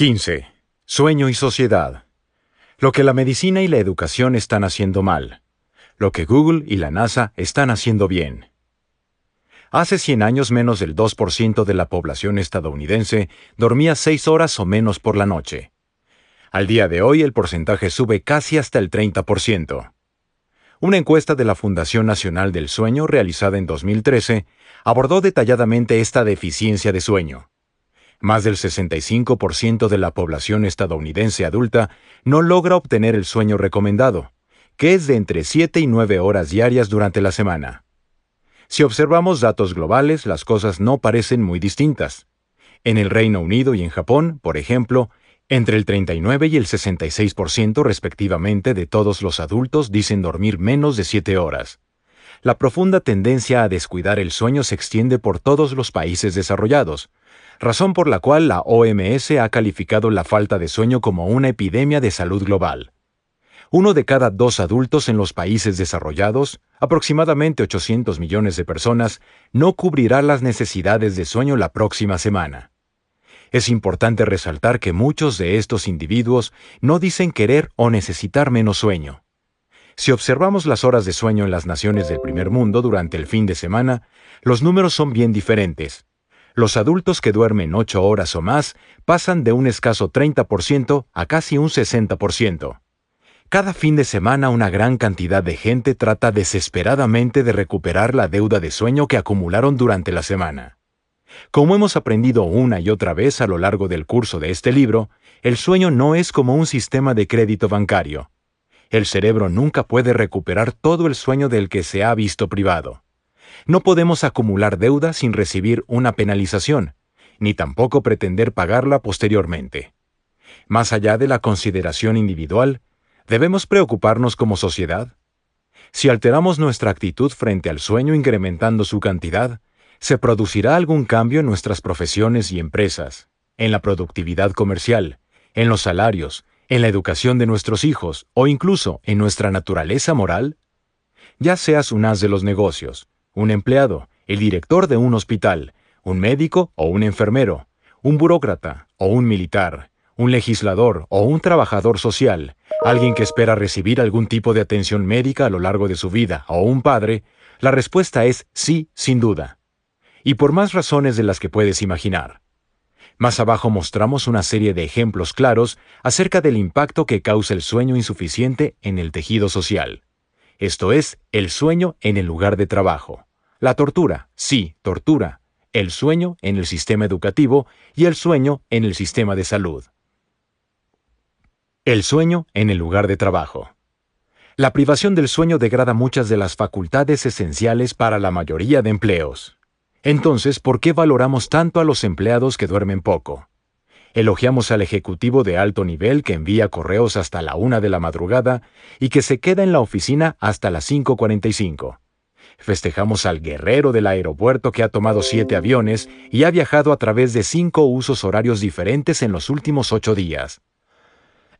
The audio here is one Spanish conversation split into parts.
15. Sueño y sociedad. Lo que la medicina y la educación están haciendo mal. Lo que Google y la NASA están haciendo bien. Hace 100 años menos del 2% de la población estadounidense dormía 6 horas o menos por la noche. Al día de hoy el porcentaje sube casi hasta el 30%. Una encuesta de la Fundación Nacional del Sueño realizada en 2013 abordó detalladamente esta deficiencia de sueño. Más del 65% de la población estadounidense adulta no logra obtener el sueño recomendado, que es de entre 7 y 9 horas diarias durante la semana. Si observamos datos globales, las cosas no parecen muy distintas. En el Reino Unido y en Japón, por ejemplo, entre el 39 y el 66% respectivamente de todos los adultos dicen dormir menos de 7 horas. La profunda tendencia a descuidar el sueño se extiende por todos los países desarrollados, razón por la cual la OMS ha calificado la falta de sueño como una epidemia de salud global. Uno de cada dos adultos en los países desarrollados, aproximadamente 800 millones de personas, no cubrirá las necesidades de sueño la próxima semana. Es importante resaltar que muchos de estos individuos no dicen querer o necesitar menos sueño. Si observamos las horas de sueño en las naciones del primer mundo durante el fin de semana, los números son bien diferentes. Los adultos que duermen 8 horas o más pasan de un escaso 30% a casi un 60%. Cada fin de semana una gran cantidad de gente trata desesperadamente de recuperar la deuda de sueño que acumularon durante la semana. Como hemos aprendido una y otra vez a lo largo del curso de este libro, el sueño no es como un sistema de crédito bancario. El cerebro nunca puede recuperar todo el sueño del que se ha visto privado. No podemos acumular deuda sin recibir una penalización, ni tampoco pretender pagarla posteriormente. Más allá de la consideración individual, ¿debemos preocuparnos como sociedad? Si alteramos nuestra actitud frente al sueño incrementando su cantidad, ¿Se producirá algún cambio en nuestras profesiones y empresas, en la productividad comercial, en los salarios, en la educación de nuestros hijos o incluso en nuestra naturaleza moral? Ya seas un as de los negocios, un empleado, el director de un hospital, un médico o un enfermero, un burócrata o un militar, un legislador o un trabajador social, alguien que espera recibir algún tipo de atención médica a lo largo de su vida o un padre, la respuesta es sí, sin duda y por más razones de las que puedes imaginar. Más abajo mostramos una serie de ejemplos claros acerca del impacto que causa el sueño insuficiente en el tejido social. Esto es, el sueño en el lugar de trabajo. La tortura, sí, tortura. El sueño en el sistema educativo y el sueño en el sistema de salud. El sueño en el lugar de trabajo. La privación del sueño degrada muchas de las facultades esenciales para la mayoría de empleos. Entonces, ¿por qué valoramos tanto a los empleados que duermen poco? Elogiamos al ejecutivo de alto nivel que envía correos hasta la una de la madrugada y que se queda en la oficina hasta las 5.45. Festejamos al guerrero del aeropuerto que ha tomado siete aviones y ha viajado a través de cinco usos horarios diferentes en los últimos ocho días.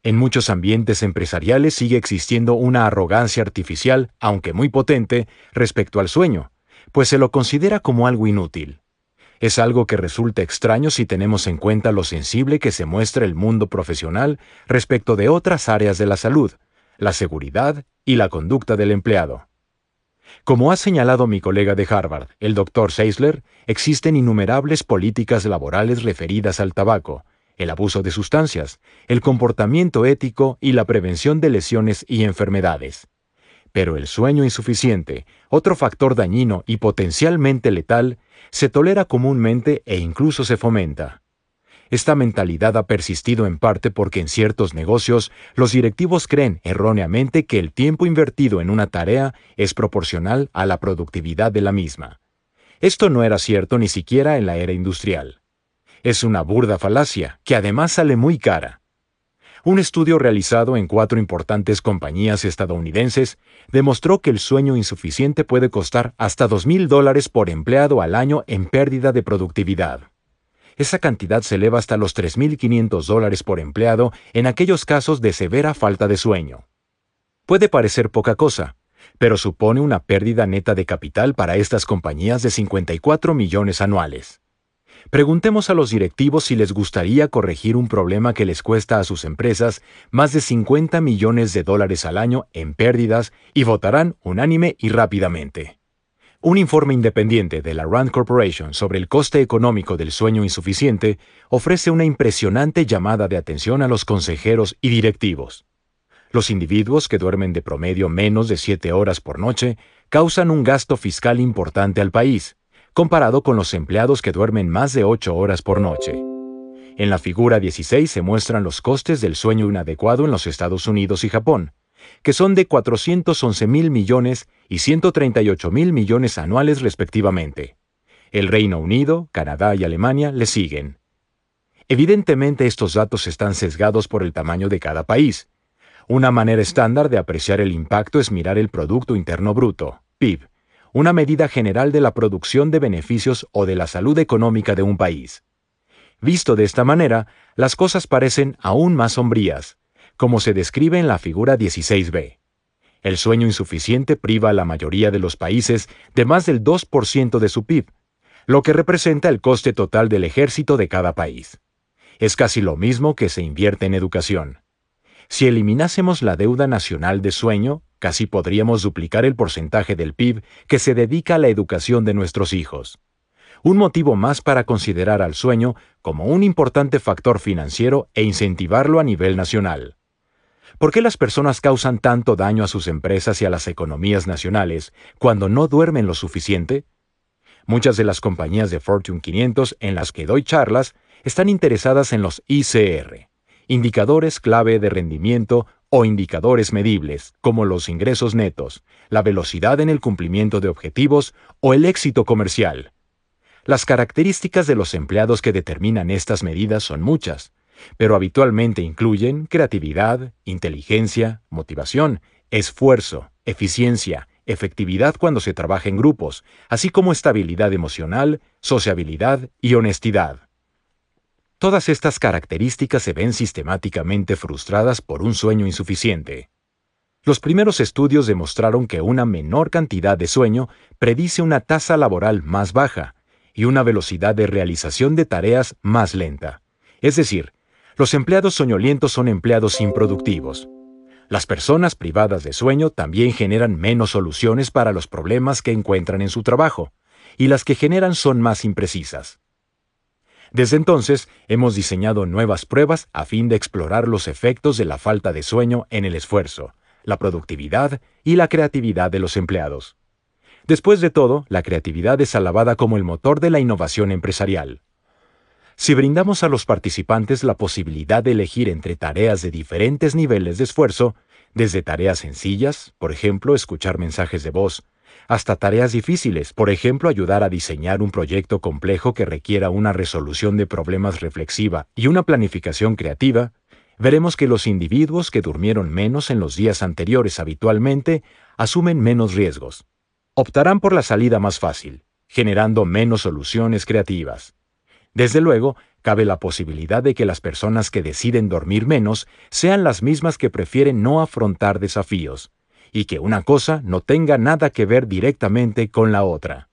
En muchos ambientes empresariales sigue existiendo una arrogancia artificial, aunque muy potente, respecto al sueño, pues se lo considera como algo inútil. Es algo que resulta extraño si tenemos en cuenta lo sensible que se muestra el mundo profesional respecto de otras áreas de la salud, la seguridad y la conducta del empleado. Como ha señalado mi colega de Harvard, el Dr. Seisler, existen innumerables políticas laborales referidas al tabaco, el abuso de sustancias, el comportamiento ético y la prevención de lesiones y enfermedades. Pero el sueño insuficiente, otro factor dañino y potencialmente letal, se tolera comúnmente e incluso se fomenta. Esta mentalidad ha persistido en parte porque en ciertos negocios los directivos creen erróneamente que el tiempo invertido en una tarea es proporcional a la productividad de la misma. Esto no era cierto ni siquiera en la era industrial. Es una burda falacia que además sale muy cara. Un estudio realizado en cuatro importantes compañías estadounidenses demostró que el sueño insuficiente puede costar hasta $2,000 dólares por empleado al año en pérdida de productividad. Esa cantidad se eleva hasta los 3.500 dólares por empleado en aquellos casos de severa falta de sueño. Puede parecer poca cosa, pero supone una pérdida neta de capital para estas compañías de 54 millones anuales. Preguntemos a los directivos si les gustaría corregir un problema que les cuesta a sus empresas más de 50 millones de dólares al año en pérdidas y votarán unánime y rápidamente. Un informe independiente de la Rand Corporation sobre el coste económico del sueño insuficiente ofrece una impresionante llamada de atención a los consejeros y directivos. Los individuos que duermen de promedio menos de 7 horas por noche causan un gasto fiscal importante al país, comparado con los empleados que duermen más de 8 horas por noche. En la figura 16 se muestran los costes del sueño inadecuado en los Estados Unidos y Japón, que son de 411 mil millones y 138 mil millones anuales respectivamente. El Reino Unido, Canadá y Alemania le siguen. Evidentemente estos datos están sesgados por el tamaño de cada país. Una manera estándar de apreciar el impacto es mirar el Producto Interno Bruto, PIB, una medida general de la producción de beneficios o de la salud económica de un país. Visto de esta manera, las cosas parecen aún más sombrías, como se describe en la figura 16b. El sueño insuficiente priva a la mayoría de los países de más del 2% de su PIB, lo que representa el coste total del ejército de cada país. Es casi lo mismo que se invierte en educación. Si eliminásemos la deuda nacional de sueño, casi podríamos duplicar el porcentaje del PIB que se dedica a la educación de nuestros hijos. Un motivo más para considerar al sueño como un importante factor financiero e incentivarlo a nivel nacional. ¿Por qué las personas causan tanto daño a sus empresas y a las economías nacionales cuando no duermen lo suficiente? Muchas de las compañías de Fortune 500 en las que doy charlas están interesadas en los ICR, indicadores clave de rendimiento o indicadores medibles, como los ingresos netos, la velocidad en el cumplimiento de objetivos o el éxito comercial. Las características de los empleados que determinan estas medidas son muchas, pero habitualmente incluyen creatividad, inteligencia, motivación, esfuerzo, eficiencia, efectividad cuando se trabaja en grupos, así como estabilidad emocional, sociabilidad y honestidad. Todas estas características se ven sistemáticamente frustradas por un sueño insuficiente. Los primeros estudios demostraron que una menor cantidad de sueño predice una tasa laboral más baja y una velocidad de realización de tareas más lenta. Es decir, los empleados soñolientos son empleados improductivos. Las personas privadas de sueño también generan menos soluciones para los problemas que encuentran en su trabajo, y las que generan son más imprecisas. Desde entonces, hemos diseñado nuevas pruebas a fin de explorar los efectos de la falta de sueño en el esfuerzo, la productividad y la creatividad de los empleados. Después de todo, la creatividad es alabada como el motor de la innovación empresarial. Si brindamos a los participantes la posibilidad de elegir entre tareas de diferentes niveles de esfuerzo, desde tareas sencillas, por ejemplo, escuchar mensajes de voz, hasta tareas difíciles, por ejemplo, ayudar a diseñar un proyecto complejo que requiera una resolución de problemas reflexiva y una planificación creativa, veremos que los individuos que durmieron menos en los días anteriores habitualmente asumen menos riesgos. Optarán por la salida más fácil, generando menos soluciones creativas. Desde luego, cabe la posibilidad de que las personas que deciden dormir menos sean las mismas que prefieren no afrontar desafíos, y que una cosa no tenga nada que ver directamente con la otra.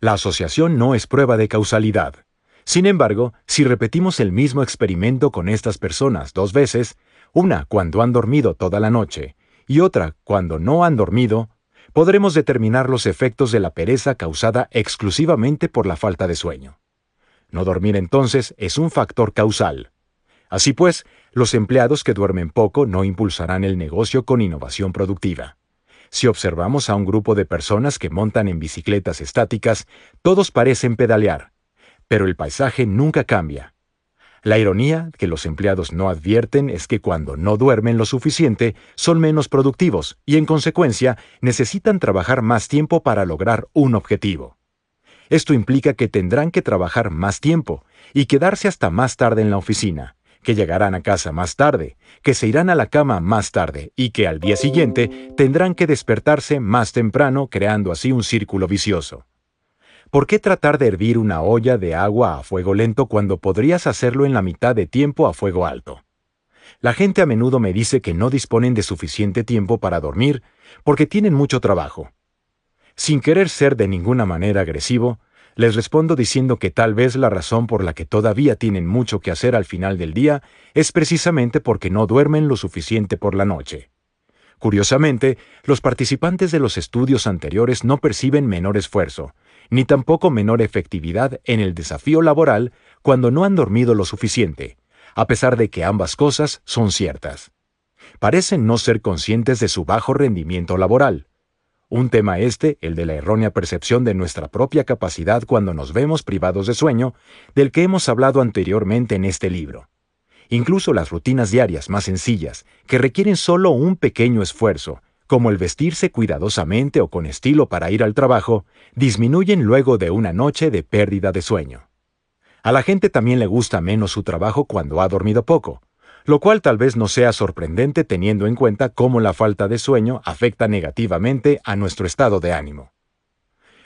La asociación no es prueba de causalidad. Sin embargo, si repetimos el mismo experimento con estas personas dos veces, una cuando han dormido toda la noche y otra cuando no han dormido, podremos determinar los efectos de la pereza causada exclusivamente por la falta de sueño. No dormir entonces es un factor causal. Así pues, los empleados que duermen poco no impulsarán el negocio con innovación productiva. Si observamos a un grupo de personas que montan en bicicletas estáticas, todos parecen pedalear, pero el paisaje nunca cambia. La ironía que los empleados no advierten es que cuando no duermen lo suficiente son menos productivos y en consecuencia necesitan trabajar más tiempo para lograr un objetivo. Esto implica que tendrán que trabajar más tiempo y quedarse hasta más tarde en la oficina, que llegarán a casa más tarde, que se irán a la cama más tarde y que al día siguiente tendrán que despertarse más temprano, creando así un círculo vicioso. ¿Por qué tratar de hervir una olla de agua a fuego lento cuando podrías hacerlo en la mitad de tiempo a fuego alto? La gente a menudo me dice que no disponen de suficiente tiempo para dormir porque tienen mucho trabajo sin querer ser de ninguna manera agresivo, Les respondo diciendo que tal vez la razón por la que todavía tienen mucho que hacer al final del día es precisamente porque no duermen lo suficiente por la noche. Curiosamente, los participantes de los estudios anteriores no perciben menor esfuerzo, ni tampoco menor efectividad en el desafío laboral cuando no han dormido lo suficiente, a pesar de que ambas cosas son ciertas. Parecen no ser conscientes de su bajo rendimiento laboral. Un tema este, el de la errónea percepción de nuestra propia capacidad cuando nos vemos privados de sueño, del que hemos hablado anteriormente en este libro. Incluso las rutinas diarias más sencillas, que requieren solo un pequeño esfuerzo, como el vestirse cuidadosamente o con estilo para ir al trabajo, disminuyen luego de una noche de pérdida de sueño. A la gente también le gusta menos su trabajo cuando ha dormido poco, lo cual tal vez no sea sorprendente teniendo en cuenta cómo la falta de sueño afecta negativamente a nuestro estado de ánimo.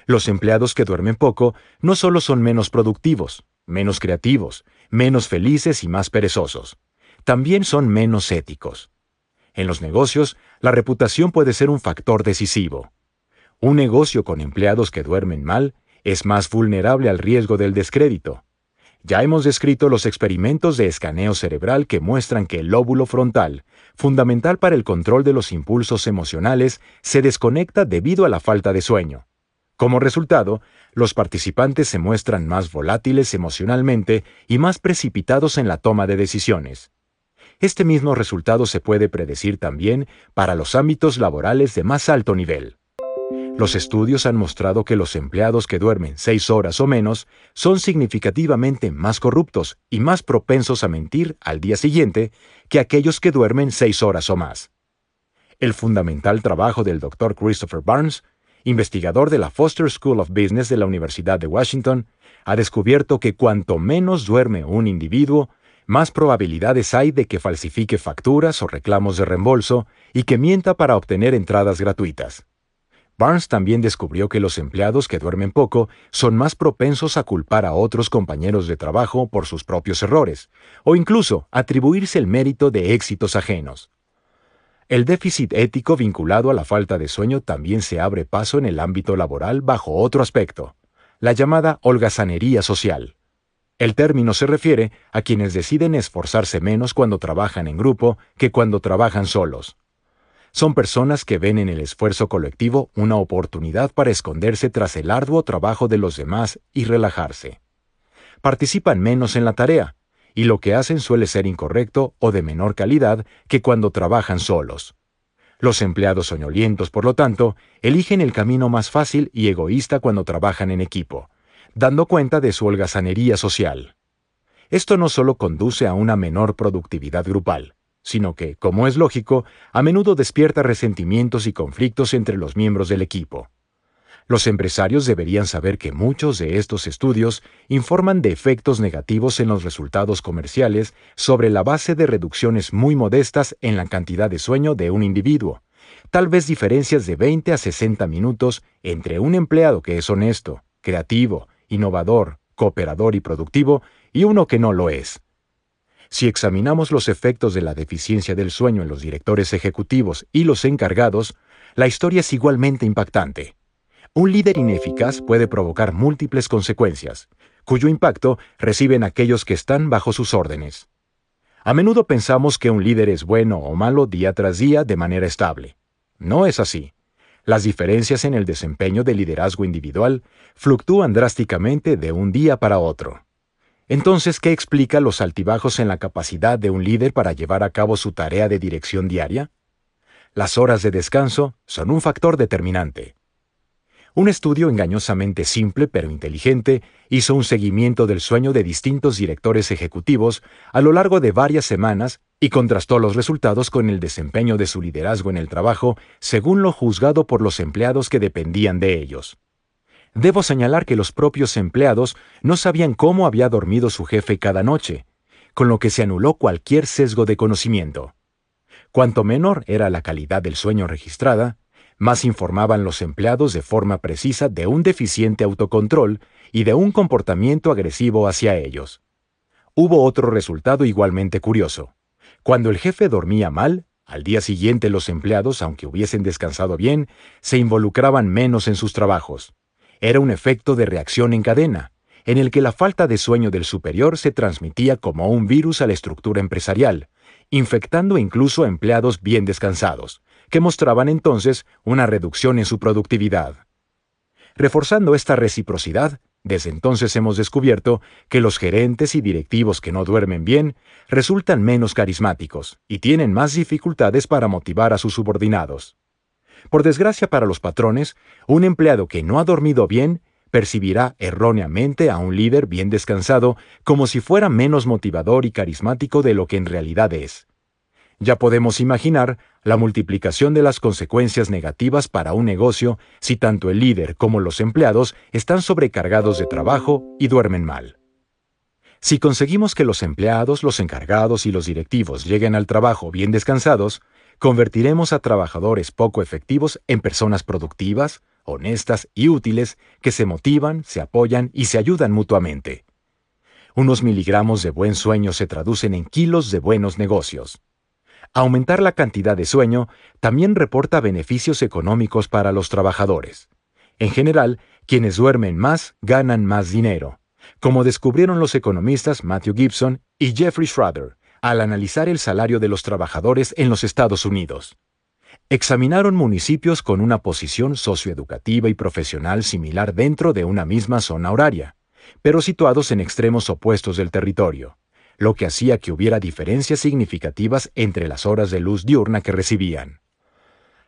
Los empleados que duermen poco no solo son menos productivos, menos creativos, menos felices y más perezosos, también son menos éticos. En los negocios, la reputación puede ser un factor decisivo. Un negocio con empleados que duermen mal es más vulnerable al riesgo del descrédito. Ya hemos descrito los experimentos de escaneo cerebral que muestran que el lóbulo frontal, fundamental para el control de los impulsos emocionales, se desconecta debido a la falta de sueño. Como resultado, los participantes se muestran más volátiles emocionalmente y más precipitados en la toma de decisiones. Este mismo resultado se puede predecir también para los ámbitos laborales de más alto nivel. Los estudios han mostrado que los empleados que duermen seis horas o menos son significativamente más corruptos y más propensos a mentir al día siguiente que aquellos que duermen seis horas o más. El fundamental trabajo del Dr. Christopher Barnes, investigador de la Foster School of Business de la Universidad de Washington, ha descubierto que cuanto menos duerme un individuo, más probabilidades hay de que falsifique facturas o reclamos de reembolso y que mienta para obtener entradas gratuitas. Barnes también descubrió que los empleados que duermen poco son más propensos a culpar a otros compañeros de trabajo por sus propios errores, o incluso atribuirse el mérito de éxitos ajenos. El déficit ético vinculado a la falta de sueño también se abre paso en el ámbito laboral bajo otro aspecto, la llamada holgazanería social. El término se refiere a quienes deciden esforzarse menos cuando trabajan en grupo que cuando trabajan solos. Son personas que ven en el esfuerzo colectivo una oportunidad para esconderse tras el arduo trabajo de los demás y relajarse. Participan menos en la tarea, y lo que hacen suele ser incorrecto o de menor calidad que cuando trabajan solos. Los empleados soñolientos, por lo tanto, eligen el camino más fácil y egoísta cuando trabajan en equipo, dando cuenta de su holgazanería social. Esto no solo conduce a una menor productividad grupal, sino que, como es lógico, a menudo despierta resentimientos y conflictos entre los miembros del equipo. Los empresarios deberían saber que muchos de estos estudios informan de efectos negativos en los resultados comerciales sobre la base de reducciones muy modestas en la cantidad de sueño de un individuo, tal vez diferencias de 20 a 60 minutos entre un empleado que es honesto, creativo, innovador, cooperador y productivo, y uno que no lo es. Si examinamos los efectos de la deficiencia del sueño en los directores ejecutivos y los encargados, la historia es igualmente impactante. Un líder ineficaz puede provocar múltiples consecuencias, cuyo impacto reciben aquellos que están bajo sus órdenes. A menudo pensamos que un líder es bueno o malo día tras día de manera estable. No es así. Las diferencias en el desempeño del liderazgo individual fluctúan drásticamente de un día para otro. Entonces, ¿qué explica los altibajos en la capacidad de un líder para llevar a cabo su tarea de dirección diaria? Las horas de descanso son un factor determinante. Un estudio engañosamente simple pero inteligente hizo un seguimiento del sueño de distintos directores ejecutivos a lo largo de varias semanas y contrastó los resultados con el desempeño de su liderazgo en el trabajo según lo juzgado por los empleados que dependían de ellos. Debo señalar que los propios empleados no sabían cómo había dormido su jefe cada noche, con lo que se anuló cualquier sesgo de conocimiento. Cuanto menor era la calidad del sueño registrada, más informaban los empleados de forma precisa de un deficiente autocontrol y de un comportamiento agresivo hacia ellos. Hubo otro resultado igualmente curioso. Cuando el jefe dormía mal, al día siguiente los empleados, aunque hubiesen descansado bien, se involucraban menos en sus trabajos. Era un efecto de reacción en cadena, en el que la falta de sueño del superior se transmitía como un virus a la estructura empresarial, infectando incluso a empleados bien descansados, que mostraban entonces una reducción en su productividad. Reforzando esta reciprocidad, desde entonces hemos descubierto que los gerentes y directivos que no duermen bien resultan menos carismáticos y tienen más dificultades para motivar a sus subordinados. Por desgracia para los patrones, un empleado que no ha dormido bien percibirá erróneamente a un líder bien descansado como si fuera menos motivador y carismático de lo que en realidad es. Ya podemos imaginar la multiplicación de las consecuencias negativas para un negocio si tanto el líder como los empleados están sobrecargados de trabajo y duermen mal. Si conseguimos que los empleados, los encargados y los directivos lleguen al trabajo bien descansados, convertiremos a trabajadores poco efectivos en personas productivas, honestas y útiles que se motivan, se apoyan y se ayudan mutuamente. Unos miligramos de buen sueño se traducen en kilos de buenos negocios. Aumentar la cantidad de sueño también reporta beneficios económicos para los trabajadores. En general, quienes duermen más ganan más dinero, como descubrieron los economistas Matthew Gibson y Jeffrey Schroeder al analizar el salario de los trabajadores en los Estados Unidos. Examinaron municipios con una posición socioeducativa y profesional similar dentro de una misma zona horaria, pero situados en extremos opuestos del territorio lo que hacía que hubiera diferencias significativas entre las horas de luz diurna que recibían.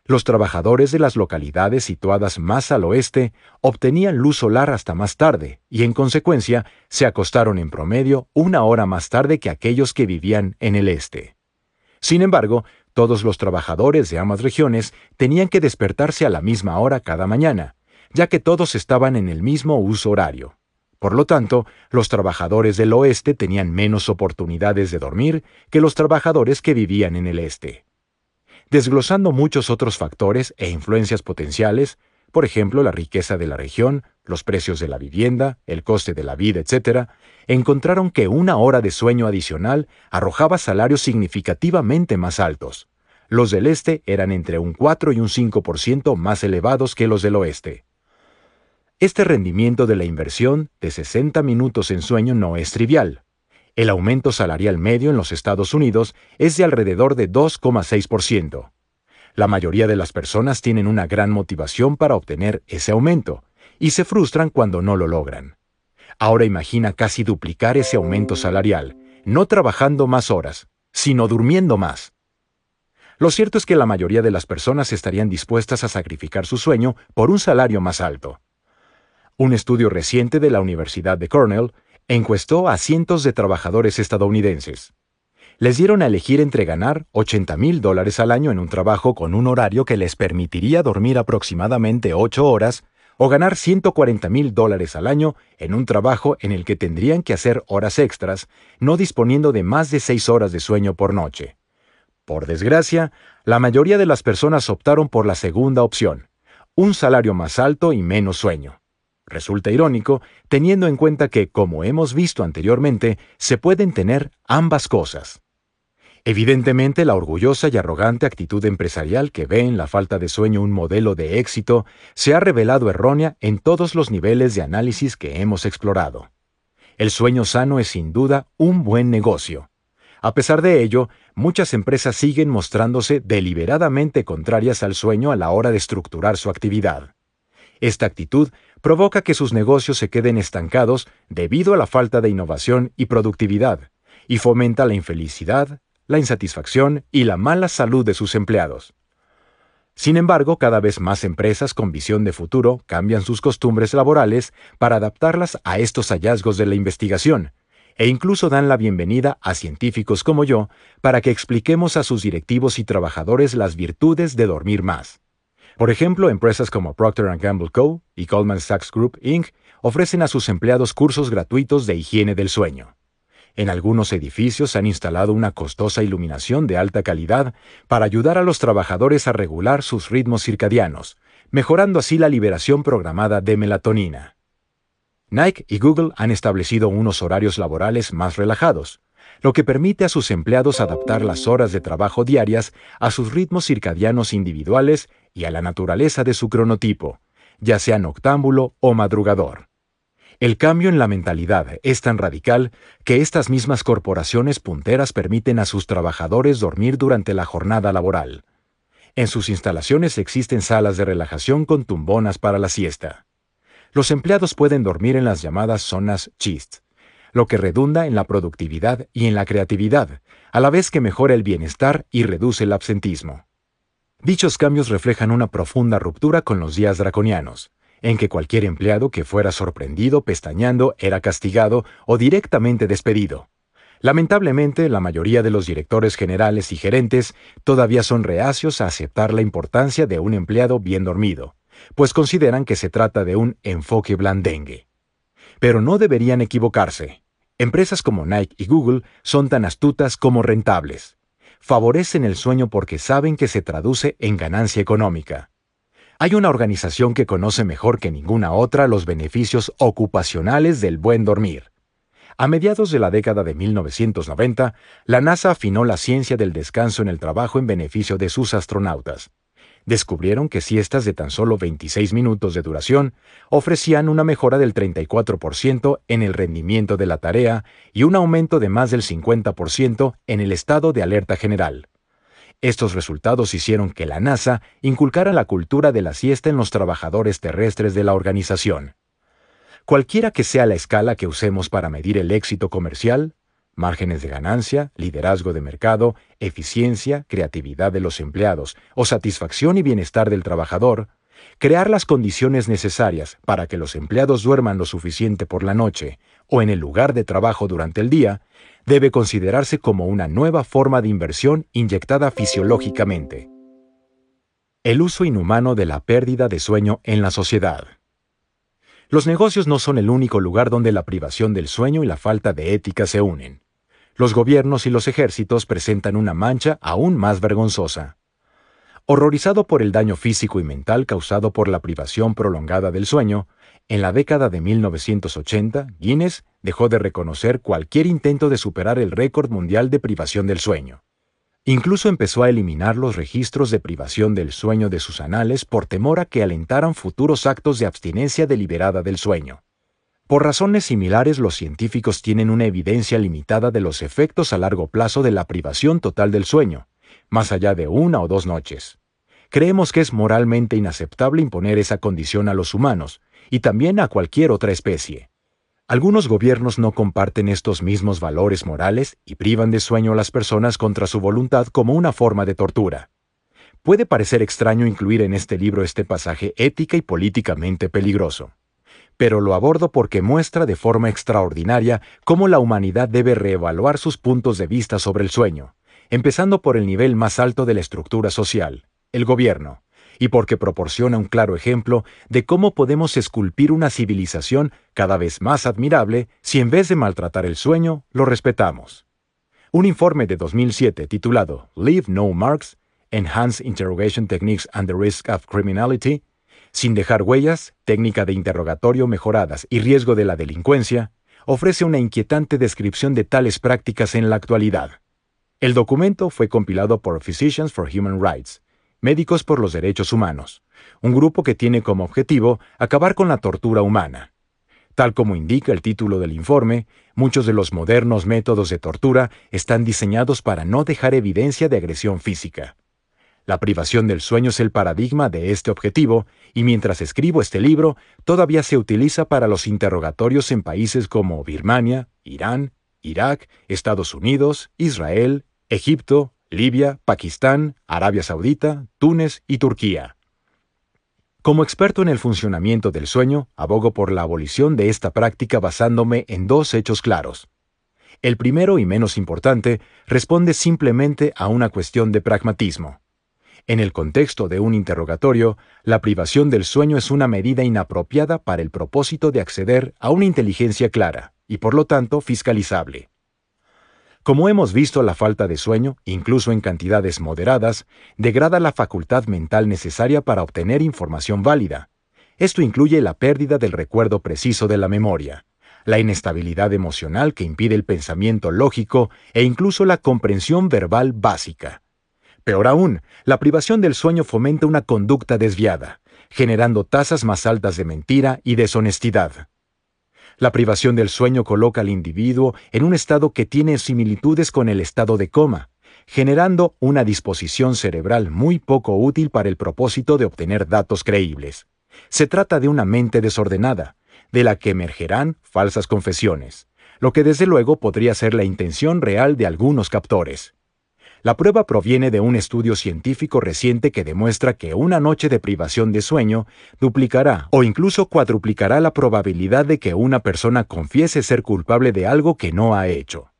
Los trabajadores de las localidades situadas más al oeste obtenían luz solar hasta más tarde y en consecuencia se acostaron en promedio una hora más tarde que aquellos que vivían en el este. Sin embargo, todos los trabajadores de ambas regiones tenían que despertarse a la misma hora cada mañana, ya que todos estaban en el mismo uso horario. Por lo tanto, los trabajadores del oeste tenían menos oportunidades de dormir que los trabajadores que vivían en el este. Desglosando muchos otros factores e influencias potenciales, por ejemplo la riqueza de la región, los precios de la vivienda, el coste de la vida, etc., encontraron que una hora de sueño adicional arrojaba salarios significativamente más altos. Los del este eran entre un 4 y un 5% más elevados que los del oeste. Este rendimiento de la inversión de 60 minutos en sueño no es trivial. El aumento salarial medio en los Estados Unidos es de alrededor de 2,6%. La mayoría de las personas tienen una gran motivación para obtener ese aumento y se frustran cuando no lo logran. Ahora imagina casi duplicar ese aumento salarial, no trabajando más horas, sino durmiendo más. Lo cierto es que la mayoría de las personas estarían dispuestas a sacrificar su sueño por un salario más alto. Un estudio reciente de la Universidad de Cornell encuestó a cientos de trabajadores estadounidenses. Les dieron a elegir entre ganar 80 mil dólares al año en un trabajo con un horario que les permitiría dormir aproximadamente 8 horas o ganar 140 mil dólares al año en un trabajo en el que tendrían que hacer horas extras, no disponiendo de más de 6 horas de sueño por noche. Por desgracia, la mayoría de las personas optaron por la segunda opción, un salario más alto y menos sueño. Resulta irónico, teniendo en cuenta que, como hemos visto anteriormente, se pueden tener ambas cosas. Evidentemente, la orgullosa y arrogante actitud empresarial que ve en la falta de sueño un modelo de éxito se ha revelado errónea en todos los niveles de análisis que hemos explorado. El sueño sano es sin duda un buen negocio. A pesar de ello, muchas empresas siguen mostrándose deliberadamente contrarias al sueño a la hora de estructurar su actividad. Esta actitud provoca que sus negocios se queden estancados debido a la falta de innovación y productividad, y fomenta la infelicidad, la insatisfacción y la mala salud de sus empleados. Sin embargo, cada vez más empresas con visión de futuro cambian sus costumbres laborales para adaptarlas a estos hallazgos de la investigación, e incluso dan la bienvenida a científicos como yo para que expliquemos a sus directivos y trabajadores las virtudes de dormir más. Por ejemplo, empresas como Procter Gamble Co. y Goldman Sachs Group Inc. ofrecen a sus empleados cursos gratuitos de higiene del sueño. En algunos edificios han instalado una costosa iluminación de alta calidad para ayudar a los trabajadores a regular sus ritmos circadianos, mejorando así la liberación programada de melatonina. Nike y Google han establecido unos horarios laborales más relajados, lo que permite a sus empleados adaptar las horas de trabajo diarias a sus ritmos circadianos individuales y a la naturaleza de su cronotipo, ya sea noctámbulo o madrugador. El cambio en la mentalidad es tan radical que estas mismas corporaciones punteras permiten a sus trabajadores dormir durante la jornada laboral. En sus instalaciones existen salas de relajación con tumbonas para la siesta. Los empleados pueden dormir en las llamadas zonas chist, lo que redunda en la productividad y en la creatividad, a la vez que mejora el bienestar y reduce el absentismo. Dichos cambios reflejan una profunda ruptura con los días draconianos, en que cualquier empleado que fuera sorprendido pestañando era castigado o directamente despedido. Lamentablemente, la mayoría de los directores generales y gerentes todavía son reacios a aceptar la importancia de un empleado bien dormido, pues consideran que se trata de un enfoque blandengue. Pero no deberían equivocarse. Empresas como Nike y Google son tan astutas como rentables. Favorecen el sueño porque saben que se traduce en ganancia económica. Hay una organización que conoce mejor que ninguna otra los beneficios ocupacionales del buen dormir. A mediados de la década de 1990, la NASA afinó la ciencia del descanso en el trabajo en beneficio de sus astronautas. Descubrieron que siestas de tan solo 26 minutos de duración ofrecían una mejora del 34% en el rendimiento de la tarea y un aumento de más del 50% en el estado de alerta general. Estos resultados hicieron que la NASA inculcara la cultura de la siesta en los trabajadores terrestres de la organización. Cualquiera que sea la escala que usemos para medir el éxito comercial, márgenes de ganancia, liderazgo de mercado, eficiencia, creatividad de los empleados o satisfacción y bienestar del trabajador, crear las condiciones necesarias para que los empleados duerman lo suficiente por la noche o en el lugar de trabajo durante el día debe considerarse como una nueva forma de inversión inyectada fisiológicamente. El uso inhumano de la pérdida de sueño en la sociedad. Los negocios no son el único lugar donde la privación del sueño y la falta de ética se unen. Los gobiernos y los ejércitos presentan una mancha aún más vergonzosa. Horrorizado por el daño físico y mental causado por la privación prolongada del sueño, en la década de 1980, Guinness dejó de reconocer cualquier intento de superar el récord mundial de privación del sueño. Incluso empezó a eliminar los registros de privación del sueño de sus anales por temor a que alentaran futuros actos de abstinencia deliberada del sueño. Por razones similares, los científicos tienen una evidencia limitada de los efectos a largo plazo de la privación total del sueño, más allá de una o dos noches. Creemos que es moralmente inaceptable imponer esa condición a los humanos, y también a cualquier otra especie. Algunos gobiernos no comparten estos mismos valores morales y privan de sueño a las personas contra su voluntad como una forma de tortura. Puede parecer extraño incluir en este libro este pasaje ética y políticamente peligroso, pero lo abordo porque muestra de forma extraordinaria cómo la humanidad debe reevaluar sus puntos de vista sobre el sueño, empezando por el nivel más alto de la estructura social, el gobierno, y porque proporciona un claro ejemplo de cómo podemos esculpir una civilización cada vez más admirable si en vez de maltratar el sueño, lo respetamos. Un informe de 2007 titulado Leave No Marks, Enhanced Interrogation Techniques and the Risk of Criminality, sin dejar huellas, técnica de interrogatorio mejoradas y riesgo de la delincuencia, ofrece una inquietante descripción de tales prácticas en la actualidad. El documento fue compilado por Physicians for Human Rights, Médicos por los Derechos Humanos, un grupo que tiene como objetivo acabar con la tortura humana. Tal como indica el título del informe, muchos de los modernos métodos de tortura están diseñados para no dejar evidencia de agresión física. La privación del sueño es el paradigma de este objetivo, y mientras escribo este libro, todavía se utiliza para los interrogatorios en países como Birmania, Irán, Irak, Estados Unidos, Israel, Egipto, Libia, Pakistán, Arabia Saudita, Túnez y Turquía. Como experto en el funcionamiento del sueño, abogo por la abolición de esta práctica basándome en dos hechos claros. El primero y menos importante responde simplemente a una cuestión de pragmatismo. En el contexto de un interrogatorio, la privación del sueño es una medida inapropiada para el propósito de acceder a una inteligencia clara y por lo tanto fiscalizable. Como hemos visto, la falta de sueño, incluso en cantidades moderadas, degrada la facultad mental necesaria para obtener información válida. Esto incluye la pérdida del recuerdo preciso de la memoria, la inestabilidad emocional que impide el pensamiento lógico e incluso la comprensión verbal básica. Peor aún, la privación del sueño fomenta una conducta desviada, generando tasas más altas de mentira y deshonestidad. La privación del sueño coloca al individuo en un estado que tiene similitudes con el estado de coma, generando una disposición cerebral muy poco útil para el propósito de obtener datos creíbles. Se trata de una mente desordenada, de la que emergerán falsas confesiones, lo que desde luego podría ser la intención real de algunos captores. La prueba proviene de un estudio científico reciente que demuestra que una noche de privación de sueño duplicará o incluso cuadruplicará la probabilidad de que una persona confiese ser culpable de algo que no ha hecho.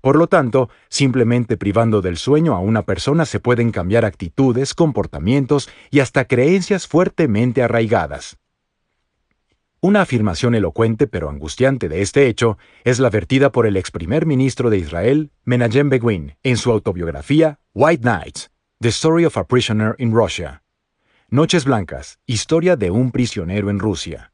Por lo tanto, simplemente privando del sueño a una persona se pueden cambiar actitudes, comportamientos y hasta creencias fuertemente arraigadas. Una afirmación elocuente pero angustiante de este hecho es la vertida por el ex primer ministro de Israel, Menachem Begin, en su autobiografía White Nights, The Story of a Prisoner in Russia. Noches Blancas, historia de un prisionero en Rusia.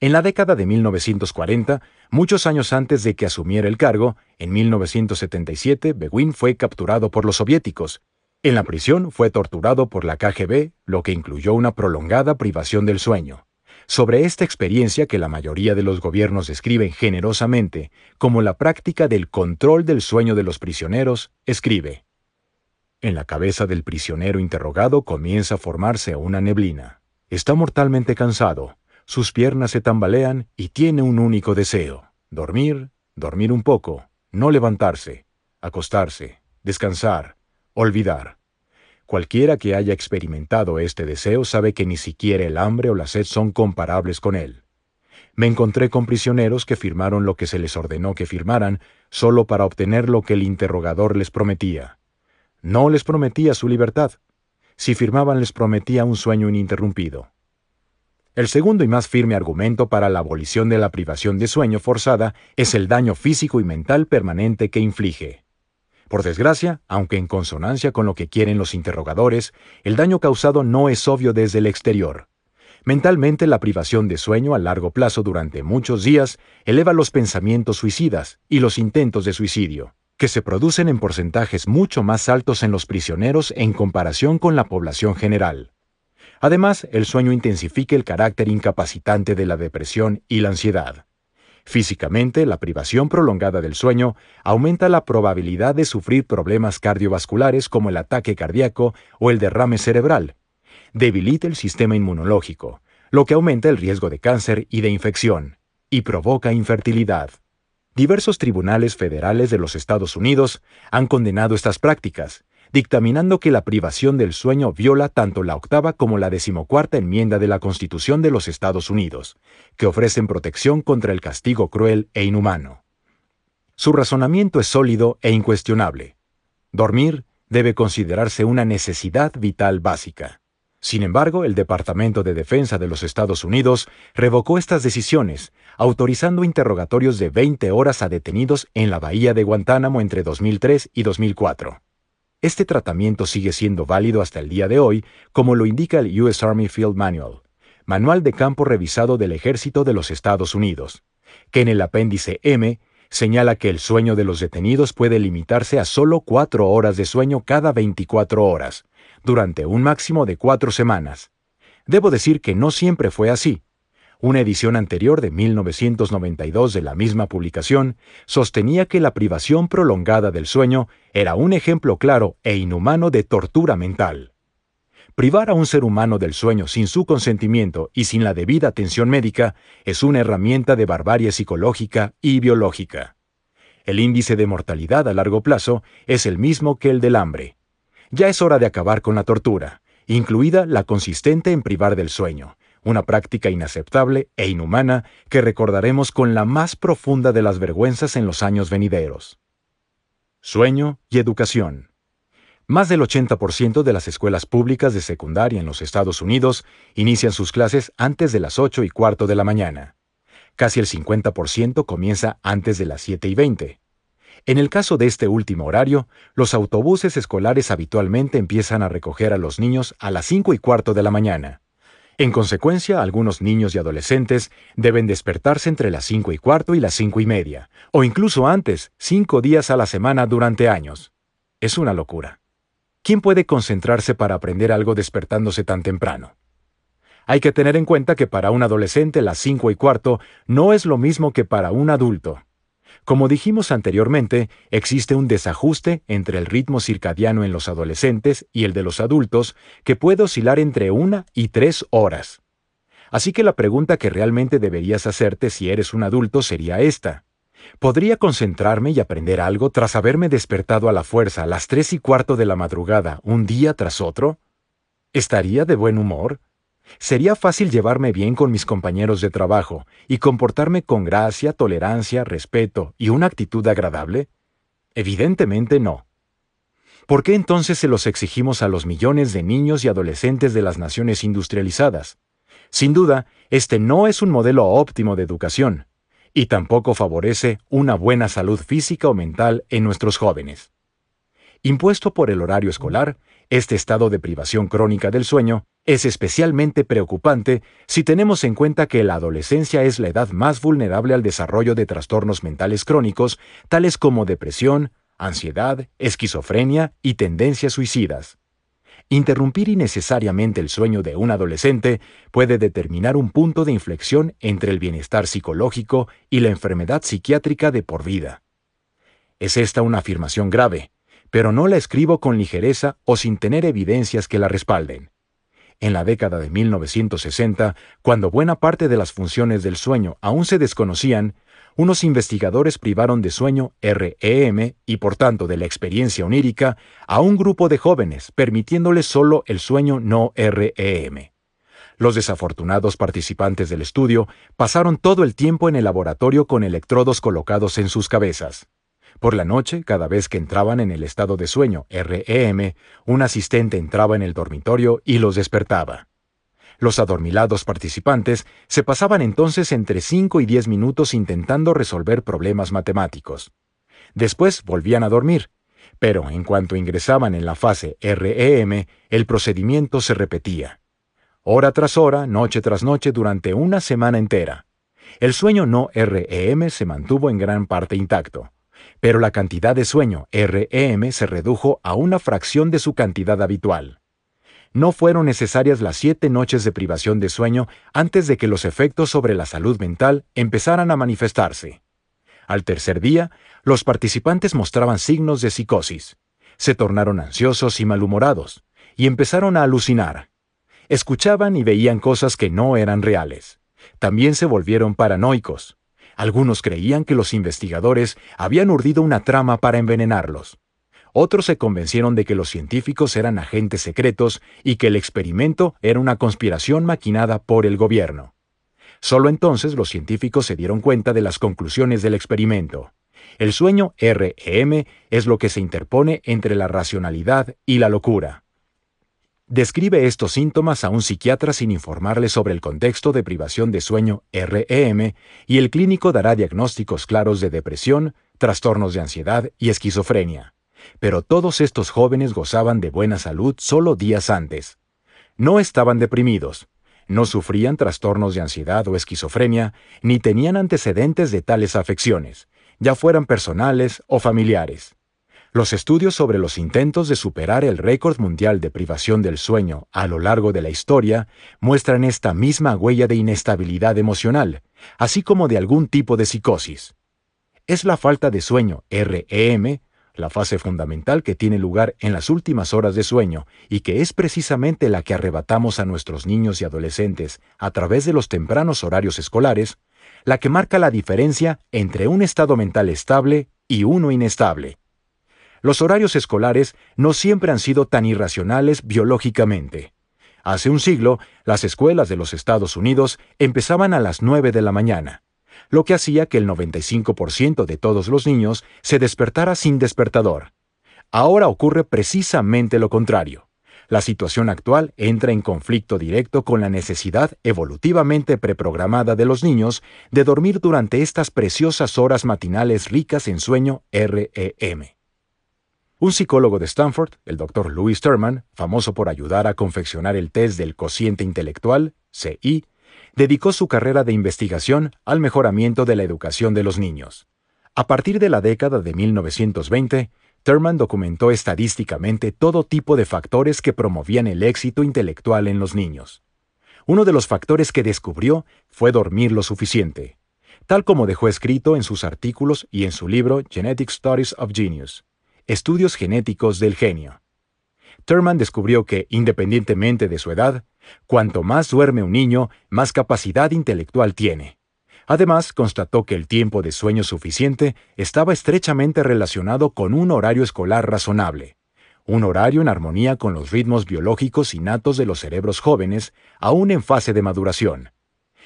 En la década de 1940, muchos años antes de que asumiera el cargo, en 1977, Begin fue capturado por los soviéticos. En la prisión fue torturado por la KGB, lo que incluyó una prolongada privación del sueño. Sobre esta experiencia que la mayoría de los gobiernos describen generosamente como la práctica del control del sueño de los prisioneros, escribe, En la cabeza del prisionero interrogado comienza a formarse una neblina. Está mortalmente cansado, sus piernas se tambalean y tiene un único deseo, dormir, dormir un poco, no levantarse, acostarse, descansar, olvidar. Cualquiera que haya experimentado este deseo sabe que ni siquiera el hambre o la sed son comparables con él. Me encontré con prisioneros que firmaron lo que se les ordenó que firmaran solo para obtener lo que el interrogador les prometía. No les prometía su libertad. Si firmaban les prometía un sueño ininterrumpido. El segundo y más firme argumento para la abolición de la privación de sueño forzada es el daño físico y mental permanente que inflige. Por desgracia, aunque en consonancia con lo que quieren los interrogadores, el daño causado no es obvio desde el exterior. Mentalmente, la privación de sueño a largo plazo durante muchos días eleva los pensamientos suicidas y los intentos de suicidio, que se producen en porcentajes mucho más altos en los prisioneros en comparación con la población general. Además, el sueño intensifica el carácter incapacitante de la depresión y la ansiedad. Físicamente, la privación prolongada del sueño aumenta la probabilidad de sufrir problemas cardiovasculares como el ataque cardíaco o el derrame cerebral. Debilita el sistema inmunológico, lo que aumenta el riesgo de cáncer y de infección, y provoca infertilidad. Diversos tribunales federales de los Estados Unidos han condenado estas prácticas, dictaminando que la privación del sueño viola tanto la octava como la decimocuarta enmienda de la Constitución de los Estados Unidos, que ofrecen protección contra el castigo cruel e inhumano. Su razonamiento es sólido e incuestionable. Dormir debe considerarse una necesidad vital básica. Sin embargo, el Departamento de Defensa de los Estados Unidos revocó estas decisiones, autorizando interrogatorios de 20 horas a detenidos en la bahía de Guantánamo entre 2003 y 2004. Este tratamiento sigue siendo válido hasta el día de hoy, como lo indica el US Army Field Manual, Manual de Campo Revisado del Ejército de los Estados Unidos, que en el apéndice M señala que el sueño de los detenidos puede limitarse a solo cuatro horas de sueño cada 24 horas, durante un máximo de cuatro semanas. Debo decir que no siempre fue así. Una edición anterior de 1992 de la misma publicación sostenía que la privación prolongada del sueño era un ejemplo claro e inhumano de tortura mental. Privar a un ser humano del sueño sin su consentimiento y sin la debida atención médica es una herramienta de barbarie psicológica y biológica. El índice de mortalidad a largo plazo es el mismo que el del hambre. Ya es hora de acabar con la tortura, incluida la consistente en privar del sueño, una práctica inaceptable e inhumana que recordaremos con la más profunda de las vergüenzas en los años venideros. Sueño y educación. Más del 80% de las escuelas públicas de secundaria en los Estados Unidos inician sus clases antes de las 8 y cuarto de la mañana. Casi el 50% comienza antes de las 7 y 20. En el caso de este último horario, los autobuses escolares habitualmente empiezan a recoger a los niños a las 5 y cuarto de la mañana. En consecuencia, algunos niños y adolescentes deben despertarse entre las cinco y cuarto y las cinco y media, o incluso antes, cinco días a la semana durante años. Es una locura. ¿Quién puede concentrarse para aprender algo despertándose tan temprano? Hay que tener en cuenta que para un adolescente las 5 y cuarto no es lo mismo que para un adulto. Como dijimos anteriormente, existe un desajuste entre el ritmo circadiano en los adolescentes y el de los adultos que puede oscilar entre una y tres horas. Así que la pregunta que realmente deberías hacerte si eres un adulto sería esta. ¿Podría concentrarme y aprender algo tras haberme despertado a la fuerza a las tres y cuarto de la madrugada un día tras otro? ¿Estaría de buen humor? ¿Sería fácil llevarme bien con mis compañeros de trabajo y comportarme con gracia, tolerancia, respeto y una actitud agradable? Evidentemente no. ¿Por qué entonces se los exigimos a los millones de niños y adolescentes de las naciones industrializadas? Sin duda, este no es un modelo óptimo de educación, y tampoco favorece una buena salud física o mental en nuestros jóvenes. Impuesto por el horario escolar, este estado de privación crónica del sueño es especialmente preocupante si tenemos en cuenta que la adolescencia es la edad más vulnerable al desarrollo de trastornos mentales crónicos, tales como depresión, ansiedad, esquizofrenia y tendencias suicidas. Interrumpir innecesariamente el sueño de un adolescente puede determinar un punto de inflexión entre el bienestar psicológico y la enfermedad psiquiátrica de por vida. Es esta una afirmación grave, pero no la escribo con ligereza o sin tener evidencias que la respalden. En la década de 1960, cuando buena parte de las funciones del sueño aún se desconocían, unos investigadores privaron de sueño REM y por tanto de la experiencia onírica a un grupo de jóvenes, permitiéndoles solo el sueño no REM. Los desafortunados participantes del estudio pasaron todo el tiempo en el laboratorio con electrodos colocados en sus cabezas. Por la noche, cada vez que entraban en el estado de sueño REM, un asistente entraba en el dormitorio y los despertaba. Los adormilados participantes se pasaban entonces entre 5 y 10 minutos intentando resolver problemas matemáticos. Después volvían a dormir, pero en cuanto ingresaban en la fase REM, el procedimiento se repetía. Hora tras hora, noche tras noche, durante una semana entera. El sueño no REM se mantuvo en gran parte intacto pero la cantidad de sueño REM se redujo a una fracción de su cantidad habitual. No fueron necesarias las siete noches de privación de sueño antes de que los efectos sobre la salud mental empezaran a manifestarse. Al tercer día, los participantes mostraban signos de psicosis. Se tornaron ansiosos y malhumorados, y empezaron a alucinar. Escuchaban y veían cosas que no eran reales. También se volvieron paranoicos, algunos creían que los investigadores habían urdido una trama para envenenarlos. Otros se convencieron de que los científicos eran agentes secretos y que el experimento era una conspiración maquinada por el gobierno. Solo entonces los científicos se dieron cuenta de las conclusiones del experimento. El sueño REM es lo que se interpone entre la racionalidad y la locura. Describe estos síntomas a un psiquiatra sin informarle sobre el contexto de privación de sueño REM y el clínico dará diagnósticos claros de depresión, trastornos de ansiedad y esquizofrenia. Pero todos estos jóvenes gozaban de buena salud solo días antes. No estaban deprimidos, no sufrían trastornos de ansiedad o esquizofrenia, ni tenían antecedentes de tales afecciones, ya fueran personales o familiares. Los estudios sobre los intentos de superar el récord mundial de privación del sueño a lo largo de la historia muestran esta misma huella de inestabilidad emocional, así como de algún tipo de psicosis. Es la falta de sueño REM, la fase fundamental que tiene lugar en las últimas horas de sueño y que es precisamente la que arrebatamos a nuestros niños y adolescentes a través de los tempranos horarios escolares, la que marca la diferencia entre un estado mental estable y uno inestable los horarios escolares no siempre han sido tan irracionales biológicamente. Hace un siglo, las escuelas de los Estados Unidos empezaban a las 9 de la mañana, lo que hacía que el 95% de todos los niños se despertara sin despertador. Ahora ocurre precisamente lo contrario. La situación actual entra en conflicto directo con la necesidad evolutivamente preprogramada de los niños de dormir durante estas preciosas horas matinales ricas en sueño REM. Un psicólogo de Stanford, el Dr. Louis Terman, famoso por ayudar a confeccionar el test del cociente intelectual, CI, dedicó su carrera de investigación al mejoramiento de la educación de los niños. A partir de la década de 1920, Terman documentó estadísticamente todo tipo de factores que promovían el éxito intelectual en los niños. Uno de los factores que descubrió fue dormir lo suficiente, tal como dejó escrito en sus artículos y en su libro Genetic Studies of Genius, Estudios Genéticos del Genio. Thurman descubrió que, independientemente de su edad, cuanto más duerme un niño, más capacidad intelectual tiene. Además, constató que el tiempo de sueño suficiente estaba estrechamente relacionado con un horario escolar razonable, un horario en armonía con los ritmos biológicos innatos de los cerebros jóvenes, aún en fase de maduración.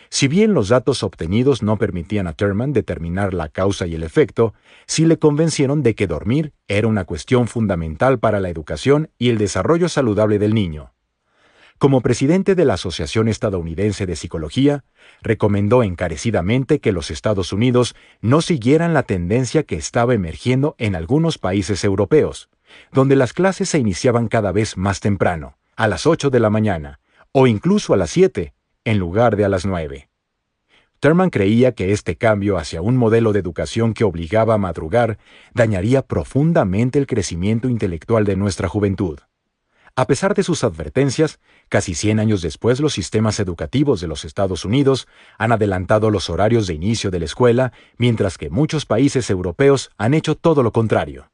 Si bien los datos obtenidos no permitían a Thurman determinar la causa y el efecto, sí le convencieron de que dormir era una cuestión fundamental para la educación y el desarrollo saludable del niño. Como presidente de la Asociación Estadounidense de Psicología, recomendó encarecidamente que los Estados Unidos no siguieran la tendencia que estaba emergiendo en algunos países europeos, donde las clases se iniciaban cada vez más temprano, a las 8 de la mañana, o incluso a las 7, en lugar de a las 9. Thurman creía que este cambio hacia un modelo de educación que obligaba a madrugar dañaría profundamente el crecimiento intelectual de nuestra juventud. A pesar de sus advertencias, casi 100 años después los sistemas educativos de los Estados Unidos han adelantado los horarios de inicio de la escuela, mientras que muchos países europeos han hecho todo lo contrario.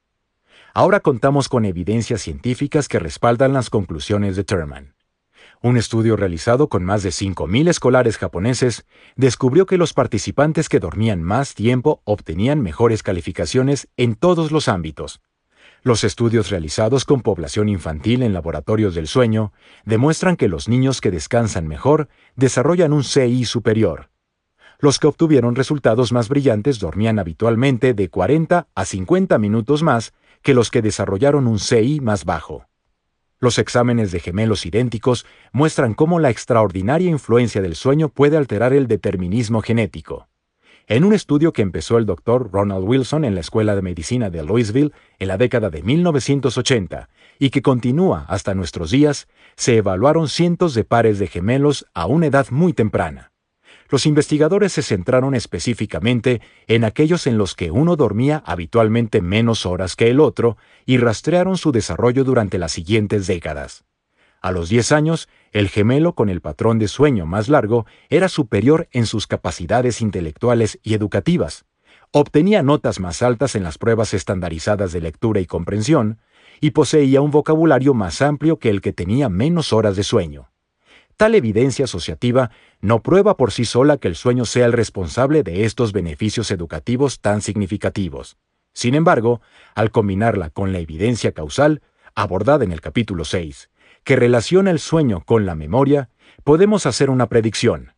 Ahora contamos con evidencias científicas que respaldan las conclusiones de Thurman. Un estudio realizado con más de 5.000 escolares japoneses descubrió que los participantes que dormían más tiempo obtenían mejores calificaciones en todos los ámbitos. Los estudios realizados con población infantil en laboratorios del sueño demuestran que los niños que descansan mejor desarrollan un CI superior. Los que obtuvieron resultados más brillantes dormían habitualmente de 40 a 50 minutos más que los que desarrollaron un CI más bajo. Los exámenes de gemelos idénticos muestran cómo la extraordinaria influencia del sueño puede alterar el determinismo genético. En un estudio que empezó el doctor Ronald Wilson en la Escuela de Medicina de Louisville en la década de 1980 y que continúa hasta nuestros días, se evaluaron cientos de pares de gemelos a una edad muy temprana los investigadores se centraron específicamente en aquellos en los que uno dormía habitualmente menos horas que el otro y rastrearon su desarrollo durante las siguientes décadas. A los 10 años, el gemelo con el patrón de sueño más largo era superior en sus capacidades intelectuales y educativas, obtenía notas más altas en las pruebas estandarizadas de lectura y comprensión, y poseía un vocabulario más amplio que el que tenía menos horas de sueño. Tal evidencia asociativa no prueba por sí sola que el sueño sea el responsable de estos beneficios educativos tan significativos. Sin embargo, al combinarla con la evidencia causal, abordada en el capítulo 6, que relaciona el sueño con la memoria, podemos hacer una predicción.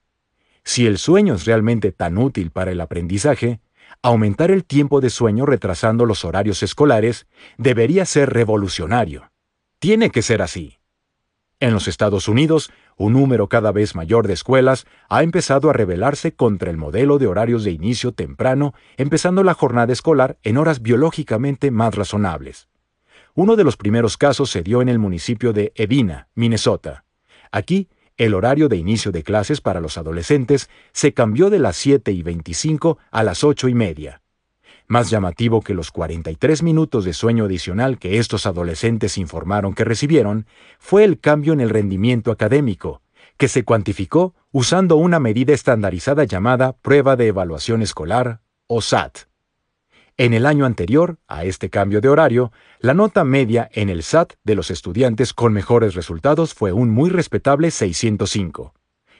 Si el sueño es realmente tan útil para el aprendizaje, aumentar el tiempo de sueño retrasando los horarios escolares debería ser revolucionario. Tiene que ser así. En los Estados Unidos, un número cada vez mayor de escuelas ha empezado a rebelarse contra el modelo de horarios de inicio temprano, empezando la jornada escolar en horas biológicamente más razonables. Uno de los primeros casos se dio en el municipio de Edina, Minnesota. Aquí, el horario de inicio de clases para los adolescentes se cambió de las 7 y 25 a las 8 y media. Más llamativo que los 43 minutos de sueño adicional que estos adolescentes informaron que recibieron fue el cambio en el rendimiento académico, que se cuantificó usando una medida estandarizada llamada Prueba de Evaluación Escolar, o SAT. En el año anterior a este cambio de horario, la nota media en el SAT de los estudiantes con mejores resultados fue un muy respetable 605.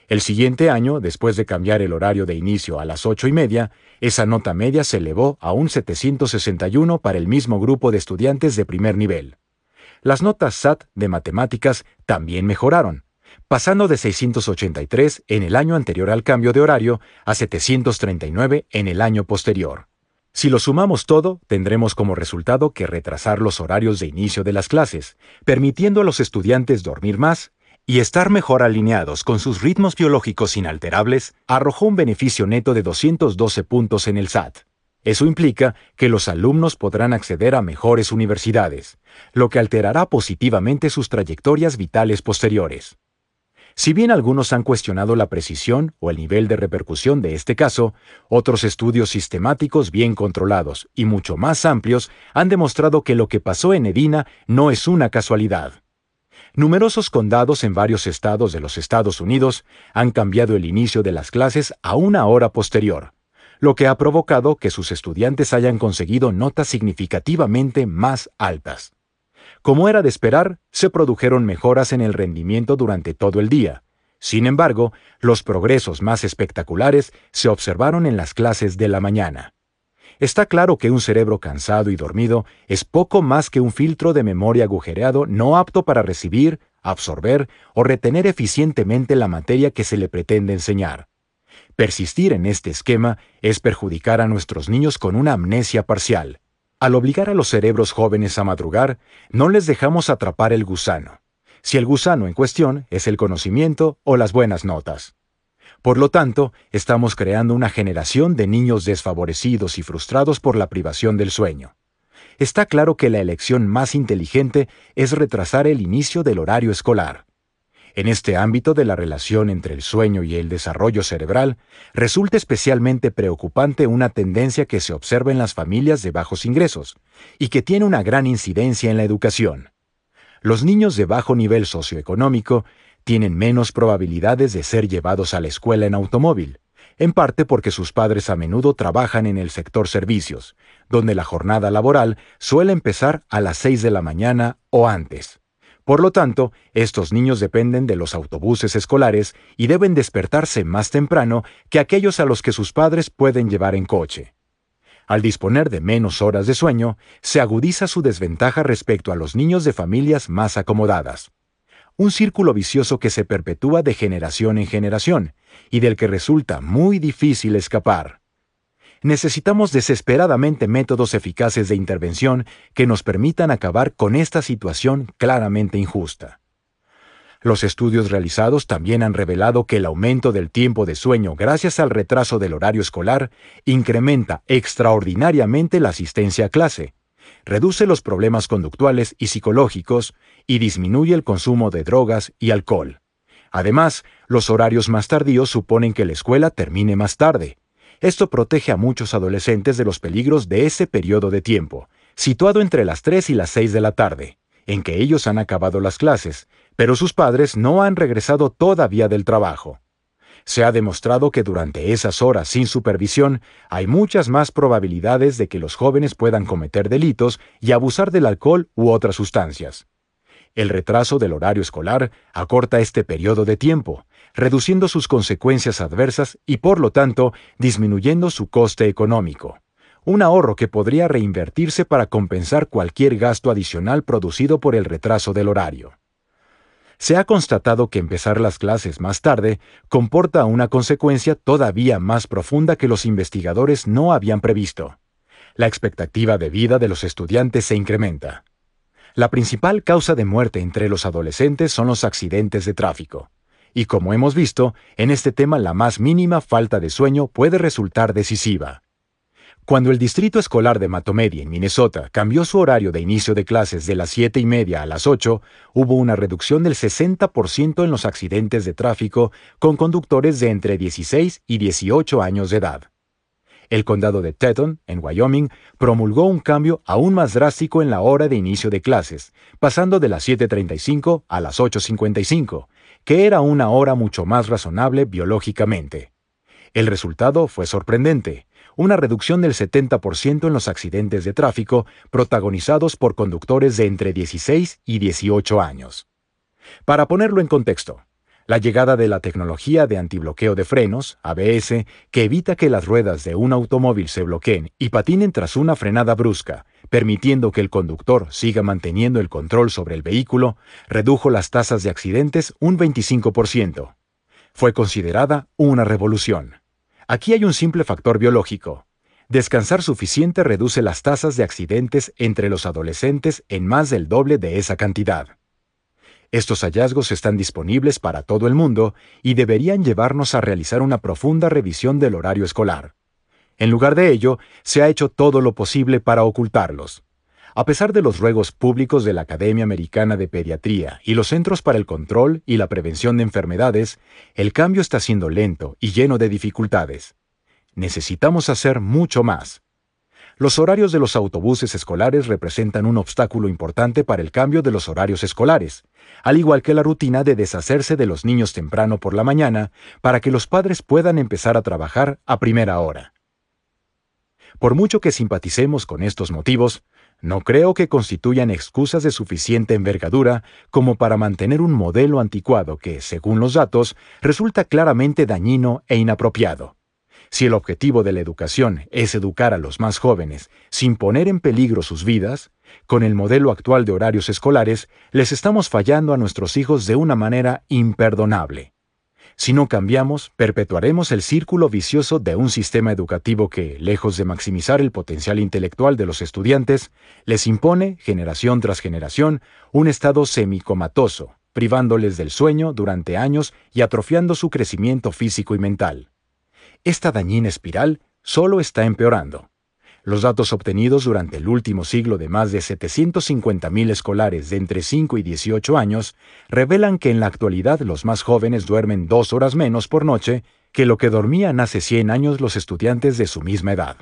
El siguiente año, después de cambiar el horario de inicio a las ocho y media, esa nota media se elevó a un 761 para el mismo grupo de estudiantes de primer nivel. Las notas SAT de matemáticas también mejoraron, pasando de 683 en el año anterior al cambio de horario a 739 en el año posterior. Si lo sumamos todo, tendremos como resultado que retrasar los horarios de inicio de las clases, permitiendo a los estudiantes dormir más, y estar mejor alineados con sus ritmos biológicos inalterables arrojó un beneficio neto de 212 puntos en el SAT. Eso implica que los alumnos podrán acceder a mejores universidades, lo que alterará positivamente sus trayectorias vitales posteriores. Si bien algunos han cuestionado la precisión o el nivel de repercusión de este caso, otros estudios sistemáticos bien controlados y mucho más amplios han demostrado que lo que pasó en Edina no es una casualidad. Numerosos condados en varios estados de los Estados Unidos han cambiado el inicio de las clases a una hora posterior, lo que ha provocado que sus estudiantes hayan conseguido notas significativamente más altas. Como era de esperar, se produjeron mejoras en el rendimiento durante todo el día. Sin embargo, los progresos más espectaculares se observaron en las clases de la mañana. Está claro que un cerebro cansado y dormido es poco más que un filtro de memoria agujereado no apto para recibir, absorber o retener eficientemente la materia que se le pretende enseñar. Persistir en este esquema es perjudicar a nuestros niños con una amnesia parcial. Al obligar a los cerebros jóvenes a madrugar, no les dejamos atrapar el gusano, si el gusano en cuestión es el conocimiento o las buenas notas. Por lo tanto, estamos creando una generación de niños desfavorecidos y frustrados por la privación del sueño. Está claro que la elección más inteligente es retrasar el inicio del horario escolar. En este ámbito de la relación entre el sueño y el desarrollo cerebral, resulta especialmente preocupante una tendencia que se observa en las familias de bajos ingresos y que tiene una gran incidencia en la educación. Los niños de bajo nivel socioeconómico tienen menos probabilidades de ser llevados a la escuela en automóvil, en parte porque sus padres a menudo trabajan en el sector servicios, donde la jornada laboral suele empezar a las 6 de la mañana o antes. Por lo tanto, estos niños dependen de los autobuses escolares y deben despertarse más temprano que aquellos a los que sus padres pueden llevar en coche. Al disponer de menos horas de sueño, se agudiza su desventaja respecto a los niños de familias más acomodadas un círculo vicioso que se perpetúa de generación en generación y del que resulta muy difícil escapar. Necesitamos desesperadamente métodos eficaces de intervención que nos permitan acabar con esta situación claramente injusta. Los estudios realizados también han revelado que el aumento del tiempo de sueño gracias al retraso del horario escolar incrementa extraordinariamente la asistencia a clase, reduce los problemas conductuales y psicológicos y disminuye el consumo de drogas y alcohol. Además, los horarios más tardíos suponen que la escuela termine más tarde. Esto protege a muchos adolescentes de los peligros de ese periodo de tiempo, situado entre las 3 y las 6 de la tarde, en que ellos han acabado las clases, pero sus padres no han regresado todavía del trabajo se ha demostrado que durante esas horas sin supervisión hay muchas más probabilidades de que los jóvenes puedan cometer delitos y abusar del alcohol u otras sustancias. El retraso del horario escolar acorta este periodo de tiempo, reduciendo sus consecuencias adversas y por lo tanto disminuyendo su coste económico. Un ahorro que podría reinvertirse para compensar cualquier gasto adicional producido por el retraso del horario se ha constatado que empezar las clases más tarde comporta una consecuencia todavía más profunda que los investigadores no habían previsto. La expectativa de vida de los estudiantes se incrementa. La principal causa de muerte entre los adolescentes son los accidentes de tráfico. Y como hemos visto, en este tema la más mínima falta de sueño puede resultar decisiva. Cuando el Distrito Escolar de Matomedia en Minnesota cambió su horario de inicio de clases de las 7 y media a las 8, hubo una reducción del 60% en los accidentes de tráfico con conductores de entre 16 y 18 años de edad. El condado de Teton, en Wyoming, promulgó un cambio aún más drástico en la hora de inicio de clases, pasando de las 7.35 a las 8.55, que era una hora mucho más razonable biológicamente. El resultado fue sorprendente una reducción del 70% en los accidentes de tráfico protagonizados por conductores de entre 16 y 18 años. Para ponerlo en contexto, la llegada de la tecnología de antibloqueo de frenos, ABS, que evita que las ruedas de un automóvil se bloqueen y patinen tras una frenada brusca, permitiendo que el conductor siga manteniendo el control sobre el vehículo, redujo las tasas de accidentes un 25%. Fue considerada una revolución. Aquí hay un simple factor biológico. Descansar suficiente reduce las tasas de accidentes entre los adolescentes en más del doble de esa cantidad. Estos hallazgos están disponibles para todo el mundo y deberían llevarnos a realizar una profunda revisión del horario escolar. En lugar de ello, se ha hecho todo lo posible para ocultarlos. A pesar de los ruegos públicos de la Academia Americana de Pediatría y los Centros para el Control y la Prevención de Enfermedades, el cambio está siendo lento y lleno de dificultades. Necesitamos hacer mucho más. Los horarios de los autobuses escolares representan un obstáculo importante para el cambio de los horarios escolares, al igual que la rutina de deshacerse de los niños temprano por la mañana para que los padres puedan empezar a trabajar a primera hora. Por mucho que simpaticemos con estos motivos, no creo que constituyan excusas de suficiente envergadura como para mantener un modelo anticuado que, según los datos, resulta claramente dañino e inapropiado. Si el objetivo de la educación es educar a los más jóvenes sin poner en peligro sus vidas, con el modelo actual de horarios escolares les estamos fallando a nuestros hijos de una manera imperdonable. Si no cambiamos, perpetuaremos el círculo vicioso de un sistema educativo que, lejos de maximizar el potencial intelectual de los estudiantes, les impone, generación tras generación, un estado semicomatoso, privándoles del sueño durante años y atrofiando su crecimiento físico y mental. Esta dañina espiral solo está empeorando. Los datos obtenidos durante el último siglo de más de 750.000 escolares de entre 5 y 18 años revelan que en la actualidad los más jóvenes duermen dos horas menos por noche que lo que dormían hace 100 años los estudiantes de su misma edad.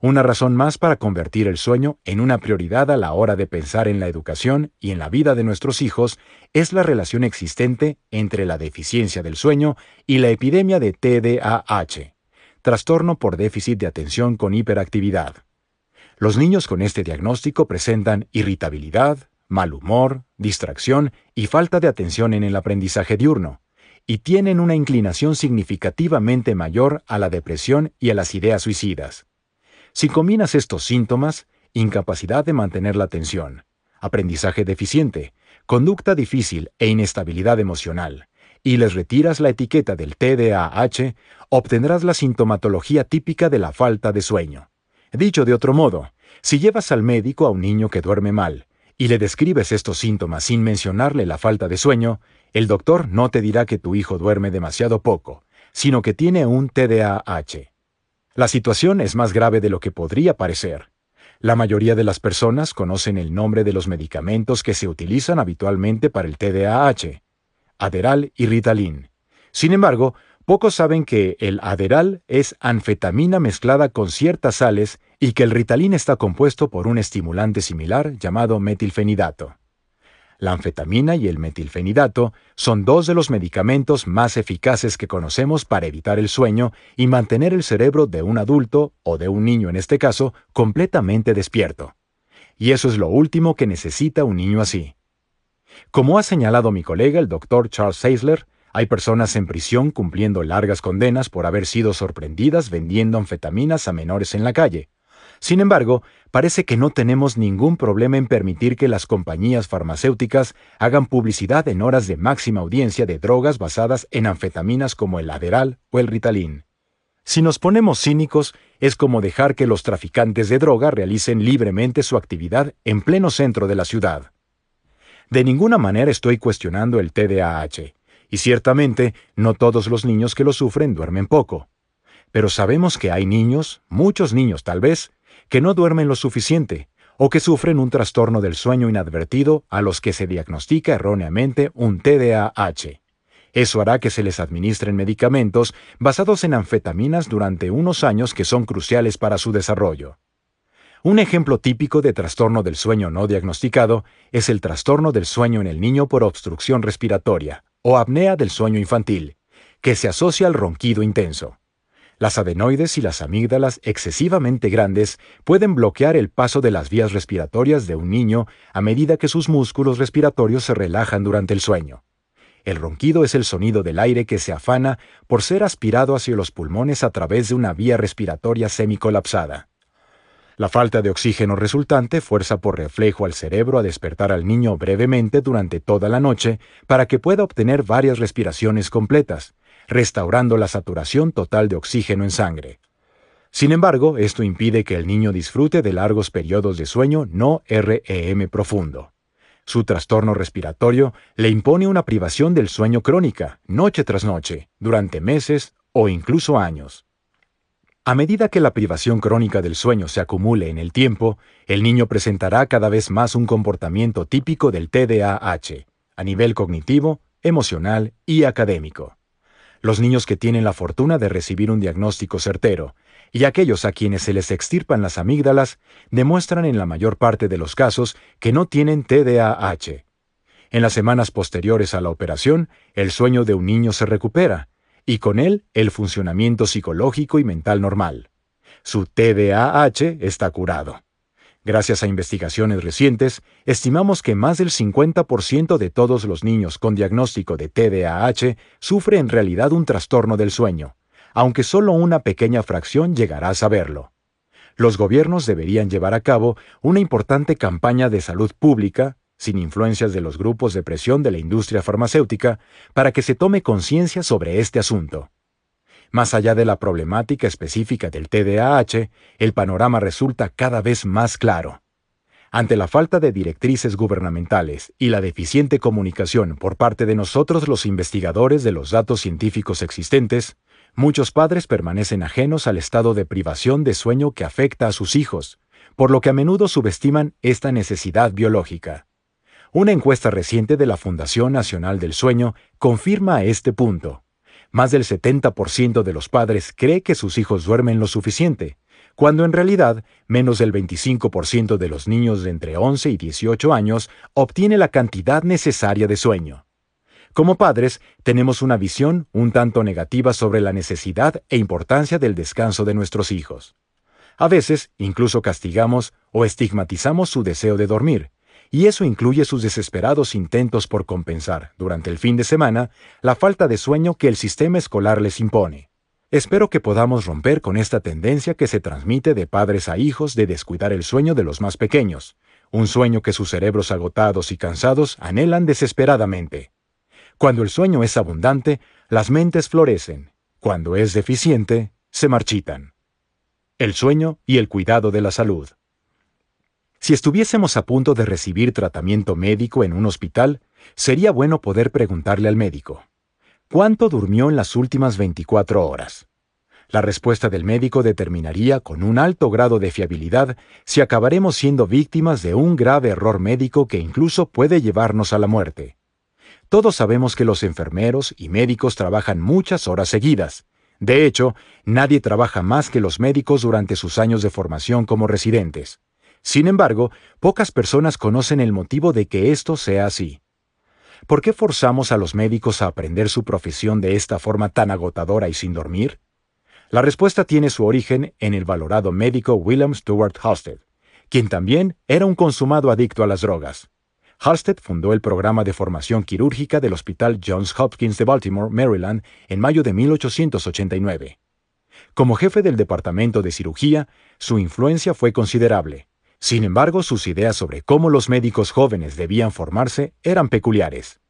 Una razón más para convertir el sueño en una prioridad a la hora de pensar en la educación y en la vida de nuestros hijos es la relación existente entre la deficiencia del sueño y la epidemia de TDAH, trastorno por déficit de atención con hiperactividad. Los niños con este diagnóstico presentan irritabilidad, mal humor, distracción y falta de atención en el aprendizaje diurno, y tienen una inclinación significativamente mayor a la depresión y a las ideas suicidas. Si combinas estos síntomas, incapacidad de mantener la atención, aprendizaje deficiente, conducta difícil e inestabilidad emocional, y les retiras la etiqueta del TDAH, obtendrás la sintomatología típica de la falta de sueño. Dicho de otro modo, si llevas al médico a un niño que duerme mal y le describes estos síntomas sin mencionarle la falta de sueño, el doctor no te dirá que tu hijo duerme demasiado poco, sino que tiene un TDAH. La situación es más grave de lo que podría parecer. La mayoría de las personas conocen el nombre de los medicamentos que se utilizan habitualmente para el TDAH, Aderal y Ritalin. Sin embargo, pocos saben que el Aderal es anfetamina mezclada con ciertas sales y que el Ritalin está compuesto por un estimulante similar llamado metilfenidato. La anfetamina y el metilfenidato son dos de los medicamentos más eficaces que conocemos para evitar el sueño y mantener el cerebro de un adulto, o de un niño en este caso, completamente despierto. Y eso es lo último que necesita un niño así. Como ha señalado mi colega el doctor Charles Eisler, hay personas en prisión cumpliendo largas condenas por haber sido sorprendidas vendiendo anfetaminas a menores en la calle, sin embargo, parece que no tenemos ningún problema en permitir que las compañías farmacéuticas hagan publicidad en horas de máxima audiencia de drogas basadas en anfetaminas como el Adderall o el Ritalin. Si nos ponemos cínicos, es como dejar que los traficantes de droga realicen libremente su actividad en pleno centro de la ciudad. De ninguna manera estoy cuestionando el TDAH, y ciertamente no todos los niños que lo sufren duermen poco. Pero sabemos que hay niños, muchos niños tal vez, que no duermen lo suficiente o que sufren un trastorno del sueño inadvertido a los que se diagnostica erróneamente un TDAH. Eso hará que se les administren medicamentos basados en anfetaminas durante unos años que son cruciales para su desarrollo. Un ejemplo típico de trastorno del sueño no diagnosticado es el trastorno del sueño en el niño por obstrucción respiratoria o apnea del sueño infantil, que se asocia al ronquido intenso. Las adenoides y las amígdalas excesivamente grandes pueden bloquear el paso de las vías respiratorias de un niño a medida que sus músculos respiratorios se relajan durante el sueño. El ronquido es el sonido del aire que se afana por ser aspirado hacia los pulmones a través de una vía respiratoria semicolapsada. La falta de oxígeno resultante fuerza por reflejo al cerebro a despertar al niño brevemente durante toda la noche para que pueda obtener varias respiraciones completas, restaurando la saturación total de oxígeno en sangre. Sin embargo, esto impide que el niño disfrute de largos periodos de sueño no REM profundo. Su trastorno respiratorio le impone una privación del sueño crónica, noche tras noche, durante meses o incluso años. A medida que la privación crónica del sueño se acumule en el tiempo, el niño presentará cada vez más un comportamiento típico del TDAH, a nivel cognitivo, emocional y académico. los niños que tienen la fortuna de recibir un diagnóstico certero, y aquellos a quienes se les extirpan las amígdalas, demuestran en la mayor parte de los casos que no tienen TDAH. En las semanas posteriores a la operación, el sueño de un niño se recupera, y con él el funcionamiento psicológico y mental normal. Su TDAH está curado. Gracias a investigaciones recientes, estimamos que más del 50% de todos los niños con diagnóstico de TDAH sufre en realidad un trastorno del sueño, aunque solo una pequeña fracción llegará a saberlo. Los gobiernos deberían llevar a cabo una importante campaña de salud pública, sin influencias de los grupos de presión de la industria farmacéutica, para que se tome conciencia sobre este asunto. Más allá de la problemática específica del TDAH, el panorama resulta cada vez más claro. Ante la falta de directrices gubernamentales y la deficiente comunicación por parte de nosotros los investigadores de los datos científicos existentes, muchos padres permanecen ajenos al estado de privación de sueño que afecta a sus hijos, por lo que a menudo subestiman esta necesidad biológica. Una encuesta reciente de la Fundación Nacional del Sueño confirma este punto. Más del 70% de los padres cree que sus hijos duermen lo suficiente, cuando en realidad menos del 25% de los niños de entre 11 y 18 años obtiene la cantidad necesaria de sueño. Como padres, tenemos una visión un tanto negativa sobre la necesidad e importancia del descanso de nuestros hijos. A veces, incluso castigamos o estigmatizamos su deseo de dormir, y eso incluye sus desesperados intentos por compensar, durante el fin de semana, la falta de sueño que el sistema escolar les impone. Espero que podamos romper con esta tendencia que se transmite de padres a hijos de descuidar el sueño de los más pequeños, un sueño que sus cerebros agotados y cansados anhelan desesperadamente. Cuando el sueño es abundante, las mentes florecen. Cuando es deficiente, se marchitan. El sueño y el cuidado de la salud. Si estuviésemos a punto de recibir tratamiento médico en un hospital, sería bueno poder preguntarle al médico, ¿cuánto durmió en las últimas 24 horas? La respuesta del médico determinaría con un alto grado de fiabilidad si acabaremos siendo víctimas de un grave error médico que incluso puede llevarnos a la muerte. Todos sabemos que los enfermeros y médicos trabajan muchas horas seguidas. De hecho, nadie trabaja más que los médicos durante sus años de formación como residentes. Sin embargo, pocas personas conocen el motivo de que esto sea así. ¿Por qué forzamos a los médicos a aprender su profesión de esta forma tan agotadora y sin dormir? La respuesta tiene su origen en el valorado médico William Stewart Halstead, quien también era un consumado adicto a las drogas. Halstead fundó el programa de formación quirúrgica del Hospital Johns Hopkins de Baltimore, Maryland, en mayo de 1889. Como jefe del departamento de cirugía, su influencia fue considerable. Sin embargo, sus ideas sobre cómo los médicos jóvenes debían formarse eran peculiares.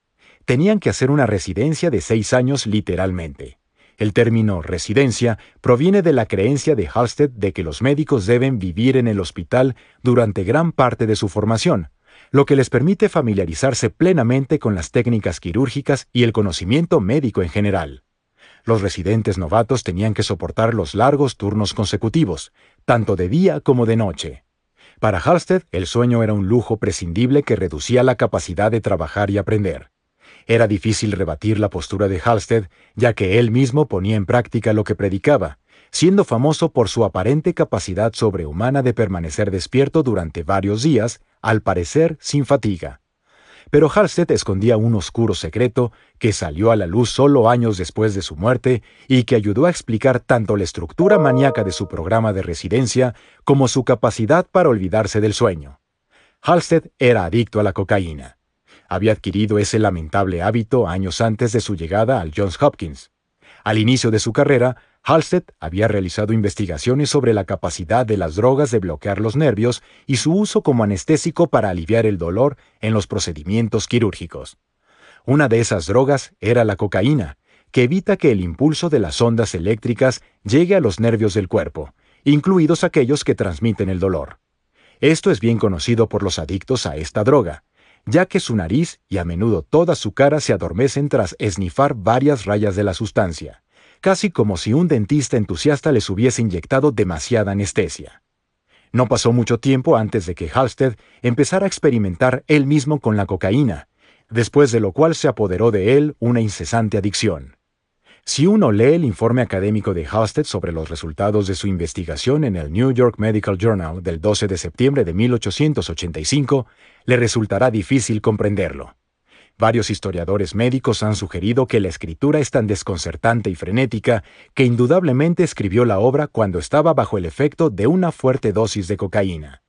Tenían que hacer una residencia de seis años literalmente. El término residencia proviene de la creencia de Halstead de que los médicos deben vivir en el hospital durante gran parte de su formación, lo que les permite familiarizarse plenamente con las técnicas quirúrgicas y el conocimiento médico en general. Los residentes novatos tenían que soportar los largos turnos consecutivos, tanto de día como de noche. Para Halstead, el sueño era un lujo prescindible que reducía la capacidad de trabajar y aprender. Era difícil rebatir la postura de Halstead, ya que él mismo ponía en práctica lo que predicaba, siendo famoso por su aparente capacidad sobrehumana de permanecer despierto durante varios días, al parecer sin fatiga. Pero Halstead escondía un oscuro secreto que salió a la luz solo años después de su muerte y que ayudó a explicar tanto la estructura maníaca de su programa de residencia como su capacidad para olvidarse del sueño. Halstead era adicto a la cocaína. Había adquirido ese lamentable hábito años antes de su llegada al Johns Hopkins. Al inicio de su carrera, Halstead había realizado investigaciones sobre la capacidad de las drogas de bloquear los nervios y su uso como anestésico para aliviar el dolor en los procedimientos quirúrgicos. Una de esas drogas era la cocaína, que evita que el impulso de las ondas eléctricas llegue a los nervios del cuerpo, incluidos aquellos que transmiten el dolor. Esto es bien conocido por los adictos a esta droga, ya que su nariz y a menudo toda su cara se adormecen tras esnifar varias rayas de la sustancia casi como si un dentista entusiasta les hubiese inyectado demasiada anestesia. No pasó mucho tiempo antes de que Halstead empezara a experimentar él mismo con la cocaína, después de lo cual se apoderó de él una incesante adicción. Si uno lee el informe académico de Halstead sobre los resultados de su investigación en el New York Medical Journal del 12 de septiembre de 1885, le resultará difícil comprenderlo. Varios historiadores médicos han sugerido que la escritura es tan desconcertante y frenética que indudablemente escribió la obra cuando estaba bajo el efecto de una fuerte dosis de cocaína.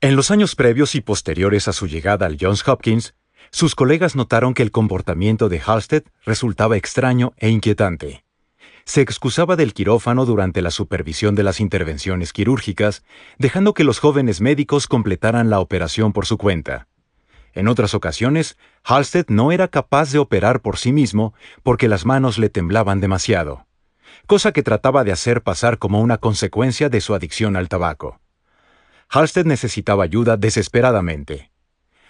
En los años previos y posteriores a su llegada al Johns Hopkins, sus colegas notaron que el comportamiento de Halstead resultaba extraño e inquietante. Se excusaba del quirófano durante la supervisión de las intervenciones quirúrgicas, dejando que los jóvenes médicos completaran la operación por su cuenta. En otras ocasiones, Halstead no era capaz de operar por sí mismo porque las manos le temblaban demasiado, cosa que trataba de hacer pasar como una consecuencia de su adicción al tabaco. Halstead necesitaba ayuda desesperadamente.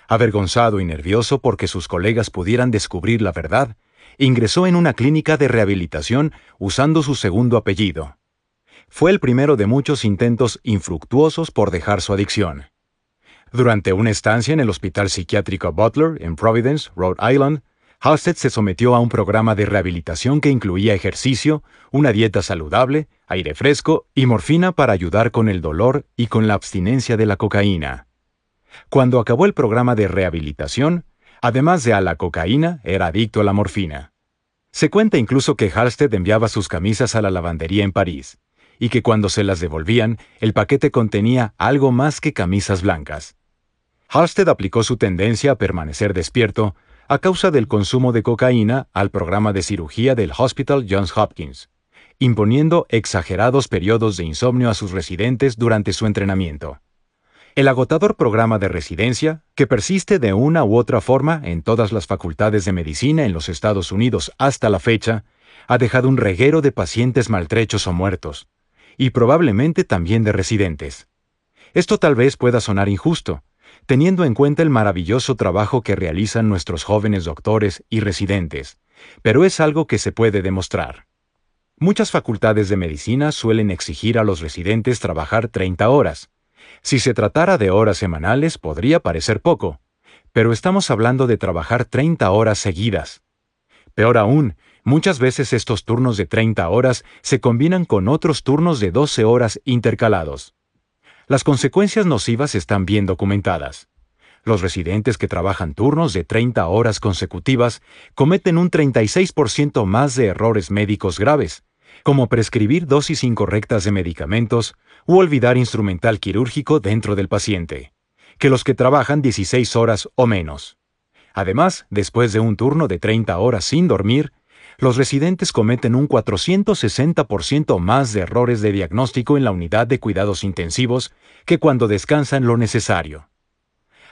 Avergonzado y nervioso porque sus colegas pudieran descubrir la verdad, ingresó en una clínica de rehabilitación usando su segundo apellido. Fue el primero de muchos intentos infructuosos por dejar su adicción. Durante una estancia en el Hospital Psiquiátrico Butler, en Providence, Rhode Island, Halstead se sometió a un programa de rehabilitación que incluía ejercicio, una dieta saludable, aire fresco y morfina para ayudar con el dolor y con la abstinencia de la cocaína. Cuando acabó el programa de rehabilitación, además de a la cocaína, era adicto a la morfina. Se cuenta incluso que Halstead enviaba sus camisas a la lavandería en París, y que cuando se las devolvían, el paquete contenía algo más que camisas blancas. Halstead aplicó su tendencia a permanecer despierto a causa del consumo de cocaína al programa de cirugía del Hospital Johns Hopkins, imponiendo exagerados periodos de insomnio a sus residentes durante su entrenamiento. El agotador programa de residencia, que persiste de una u otra forma en todas las facultades de medicina en los Estados Unidos hasta la fecha, ha dejado un reguero de pacientes maltrechos o muertos, y probablemente también de residentes. Esto tal vez pueda sonar injusto, teniendo en cuenta el maravilloso trabajo que realizan nuestros jóvenes doctores y residentes, pero es algo que se puede demostrar. Muchas facultades de medicina suelen exigir a los residentes trabajar 30 horas. Si se tratara de horas semanales podría parecer poco, pero estamos hablando de trabajar 30 horas seguidas. Peor aún, muchas veces estos turnos de 30 horas se combinan con otros turnos de 12 horas intercalados. Las consecuencias nocivas están bien documentadas. Los residentes que trabajan turnos de 30 horas consecutivas cometen un 36% más de errores médicos graves, como prescribir dosis incorrectas de medicamentos u olvidar instrumental quirúrgico dentro del paciente, que los que trabajan 16 horas o menos. Además, después de un turno de 30 horas sin dormir, los residentes cometen un 460% más de errores de diagnóstico en la unidad de cuidados intensivos que cuando descansan lo necesario.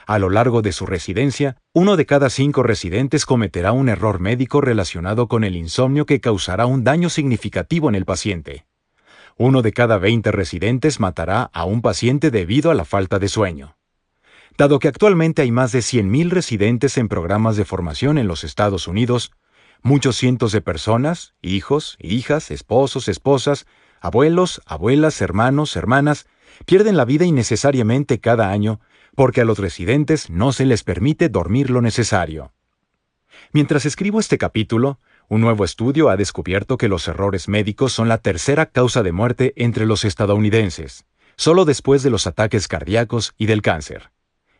A lo largo de su residencia, uno de cada cinco residentes cometerá un error médico relacionado con el insomnio que causará un daño significativo en el paciente. Uno de cada 20 residentes matará a un paciente debido a la falta de sueño. Dado que actualmente hay más de 100.000 residentes en programas de formación en los Estados Unidos, Muchos cientos de personas, hijos, hijas, esposos, esposas, abuelos, abuelas, hermanos, hermanas, pierden la vida innecesariamente cada año porque a los residentes no se les permite dormir lo necesario. Mientras escribo este capítulo, un nuevo estudio ha descubierto que los errores médicos son la tercera causa de muerte entre los estadounidenses, solo después de los ataques cardíacos y del cáncer.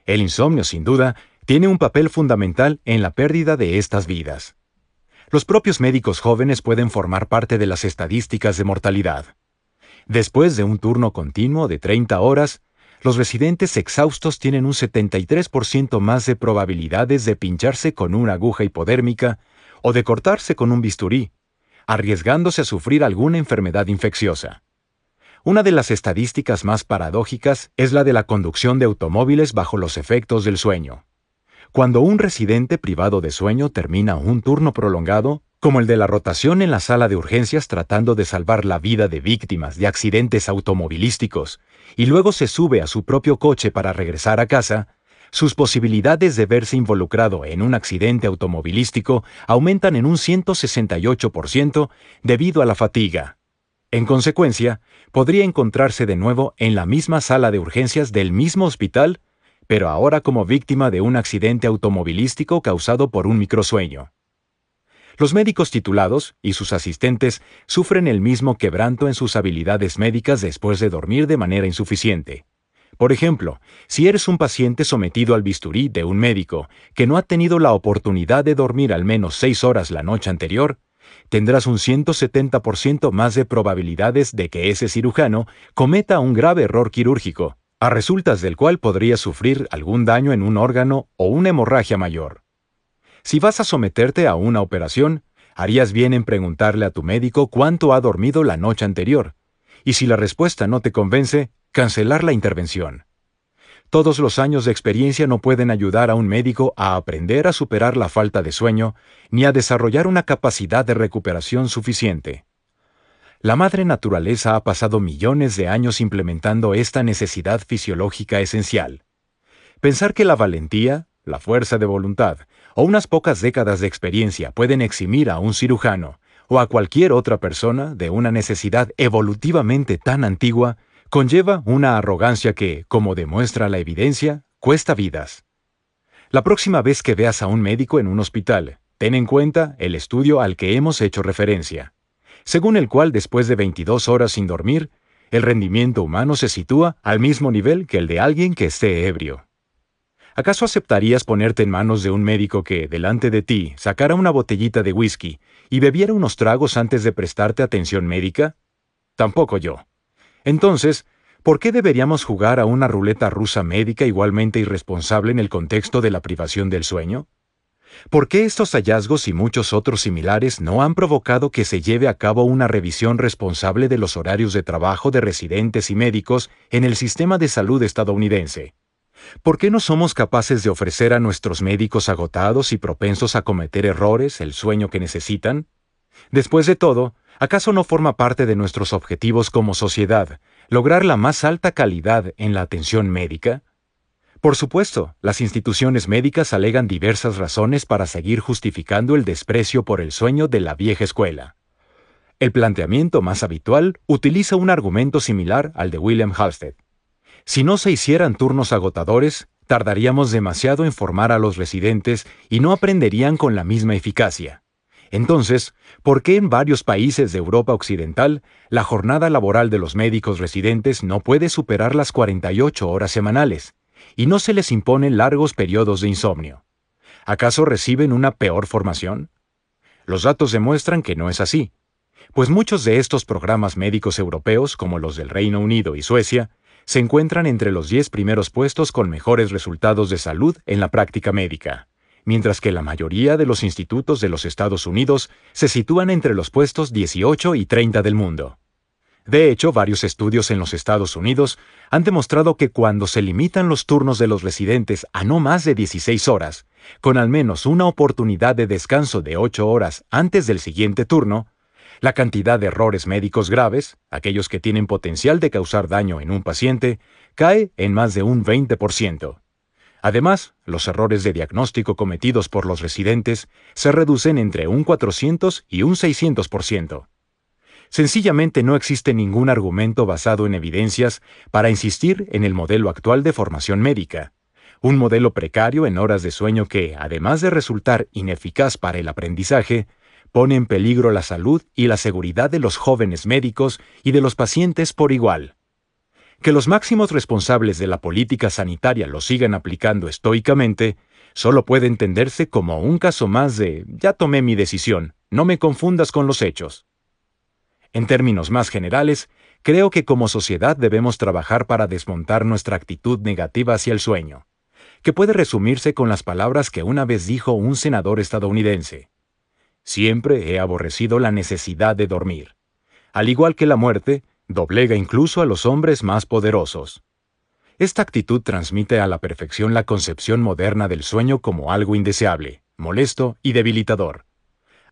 El insomnio, sin duda, tiene un papel fundamental en la pérdida de estas vidas. Los propios médicos jóvenes pueden formar parte de las estadísticas de mortalidad. Después de un turno continuo de 30 horas, los residentes exhaustos tienen un 73% más de probabilidades de pincharse con una aguja hipodérmica o de cortarse con un bisturí, arriesgándose a sufrir alguna enfermedad infecciosa. Una de las estadísticas más paradójicas es la de la conducción de automóviles bajo los efectos del sueño. Cuando un residente privado de sueño termina un turno prolongado, como el de la rotación en la sala de urgencias tratando de salvar la vida de víctimas de accidentes automovilísticos, y luego se sube a su propio coche para regresar a casa, sus posibilidades de verse involucrado en un accidente automovilístico aumentan en un 168% debido a la fatiga. En consecuencia, podría encontrarse de nuevo en la misma sala de urgencias del mismo hospital pero ahora como víctima de un accidente automovilístico causado por un microsueño. Los médicos titulados y sus asistentes sufren el mismo quebranto en sus habilidades médicas después de dormir de manera insuficiente. Por ejemplo, si eres un paciente sometido al bisturí de un médico que no ha tenido la oportunidad de dormir al menos seis horas la noche anterior, tendrás un 170% más de probabilidades de que ese cirujano cometa un grave error quirúrgico, a resultas del cual podría sufrir algún daño en un órgano o una hemorragia mayor. Si vas a someterte a una operación, harías bien en preguntarle a tu médico cuánto ha dormido la noche anterior, y si la respuesta no te convence, cancelar la intervención. Todos los años de experiencia no pueden ayudar a un médico a aprender a superar la falta de sueño ni a desarrollar una capacidad de recuperación suficiente. La madre naturaleza ha pasado millones de años implementando esta necesidad fisiológica esencial. Pensar que la valentía, la fuerza de voluntad o unas pocas décadas de experiencia pueden eximir a un cirujano o a cualquier otra persona de una necesidad evolutivamente tan antigua conlleva una arrogancia que, como demuestra la evidencia, cuesta vidas. La próxima vez que veas a un médico en un hospital, ten en cuenta el estudio al que hemos hecho referencia, según el cual después de 22 horas sin dormir, el rendimiento humano se sitúa al mismo nivel que el de alguien que esté ebrio. ¿Acaso aceptarías ponerte en manos de un médico que, delante de ti, sacara una botellita de whisky y bebiera unos tragos antes de prestarte atención médica? Tampoco yo. Entonces, ¿por qué deberíamos jugar a una ruleta rusa médica igualmente irresponsable en el contexto de la privación del sueño? ¿Por qué estos hallazgos y muchos otros similares no han provocado que se lleve a cabo una revisión responsable de los horarios de trabajo de residentes y médicos en el sistema de salud estadounidense? ¿Por qué no somos capaces de ofrecer a nuestros médicos agotados y propensos a cometer errores el sueño que necesitan? Después de todo, ¿Acaso no forma parte de nuestros objetivos como sociedad lograr la más alta calidad en la atención médica? Por supuesto, las instituciones médicas alegan diversas razones para seguir justificando el desprecio por el sueño de la vieja escuela. El planteamiento más habitual utiliza un argumento similar al de William Halstead. Si no se hicieran turnos agotadores, tardaríamos demasiado en formar a los residentes y no aprenderían con la misma eficacia. Entonces, ¿por qué en varios países de Europa Occidental la jornada laboral de los médicos residentes no puede superar las 48 horas semanales y no se les imponen largos periodos de insomnio? ¿Acaso reciben una peor formación? Los datos demuestran que no es así, pues muchos de estos programas médicos europeos, como los del Reino Unido y Suecia, se encuentran entre los 10 primeros puestos con mejores resultados de salud en la práctica médica mientras que la mayoría de los institutos de los Estados Unidos se sitúan entre los puestos 18 y 30 del mundo. De hecho, varios estudios en los Estados Unidos han demostrado que cuando se limitan los turnos de los residentes a no más de 16 horas, con al menos una oportunidad de descanso de 8 horas antes del siguiente turno, la cantidad de errores médicos graves, aquellos que tienen potencial de causar daño en un paciente, cae en más de un 20%. Además, los errores de diagnóstico cometidos por los residentes se reducen entre un 400 y un 600%. Sencillamente no existe ningún argumento basado en evidencias para insistir en el modelo actual de formación médica, un modelo precario en horas de sueño que, además de resultar ineficaz para el aprendizaje, pone en peligro la salud y la seguridad de los jóvenes médicos y de los pacientes por igual. Que los máximos responsables de la política sanitaria lo sigan aplicando estoicamente solo puede entenderse como un caso más de ya tomé mi decisión, no me confundas con los hechos. En términos más generales, creo que como sociedad debemos trabajar para desmontar nuestra actitud negativa hacia el sueño, que puede resumirse con las palabras que una vez dijo un senador estadounidense. Siempre he aborrecido la necesidad de dormir. Al igual que la muerte, doblega incluso a los hombres más poderosos. Esta actitud transmite a la perfección la concepción moderna del sueño como algo indeseable, molesto y debilitador.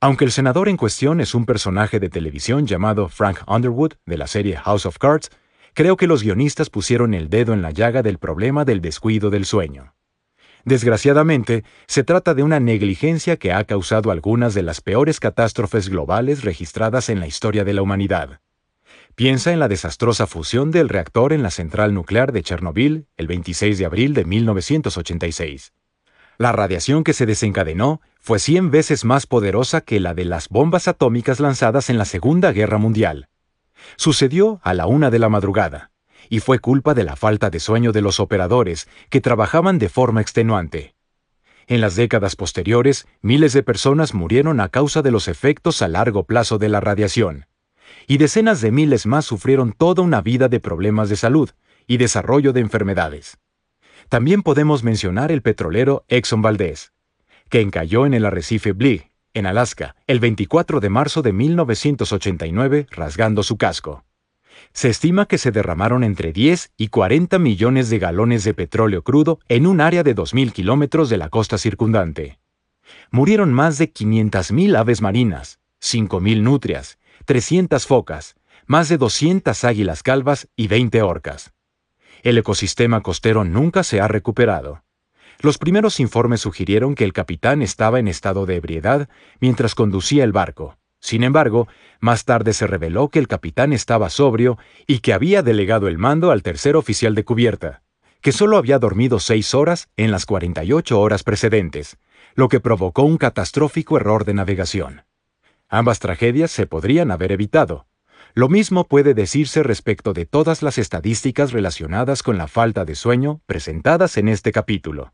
Aunque el senador en cuestión es un personaje de televisión llamado Frank Underwood de la serie House of Cards, creo que los guionistas pusieron el dedo en la llaga del problema del descuido del sueño. Desgraciadamente, se trata de una negligencia que ha causado algunas de las peores catástrofes globales registradas en la historia de la humanidad. Piensa en la desastrosa fusión del reactor en la central nuclear de Chernobyl el 26 de abril de 1986. La radiación que se desencadenó fue 100 veces más poderosa que la de las bombas atómicas lanzadas en la Segunda Guerra Mundial. Sucedió a la una de la madrugada, y fue culpa de la falta de sueño de los operadores, que trabajaban de forma extenuante. En las décadas posteriores, miles de personas murieron a causa de los efectos a largo plazo de la radiación, y decenas de miles más sufrieron toda una vida de problemas de salud y desarrollo de enfermedades. También podemos mencionar el petrolero Exxon Valdez, que encalló en el arrecife Blig, en Alaska, el 24 de marzo de 1989, rasgando su casco. Se estima que se derramaron entre 10 y 40 millones de galones de petróleo crudo en un área de 2.000 kilómetros de la costa circundante. Murieron más de 500.000 aves marinas, 5.000 nutrias, 300 focas, más de 200 águilas calvas y 20 orcas el ecosistema costero nunca se ha recuperado. Los primeros informes sugirieron que el capitán estaba en estado de ebriedad mientras conducía el barco. Sin embargo, más tarde se reveló que el capitán estaba sobrio y que había delegado el mando al tercer oficial de cubierta, que solo había dormido seis horas en las 48 horas precedentes, lo que provocó un catastrófico error de navegación. Ambas tragedias se podrían haber evitado, lo mismo puede decirse respecto de todas las estadísticas relacionadas con la falta de sueño presentadas en este capítulo.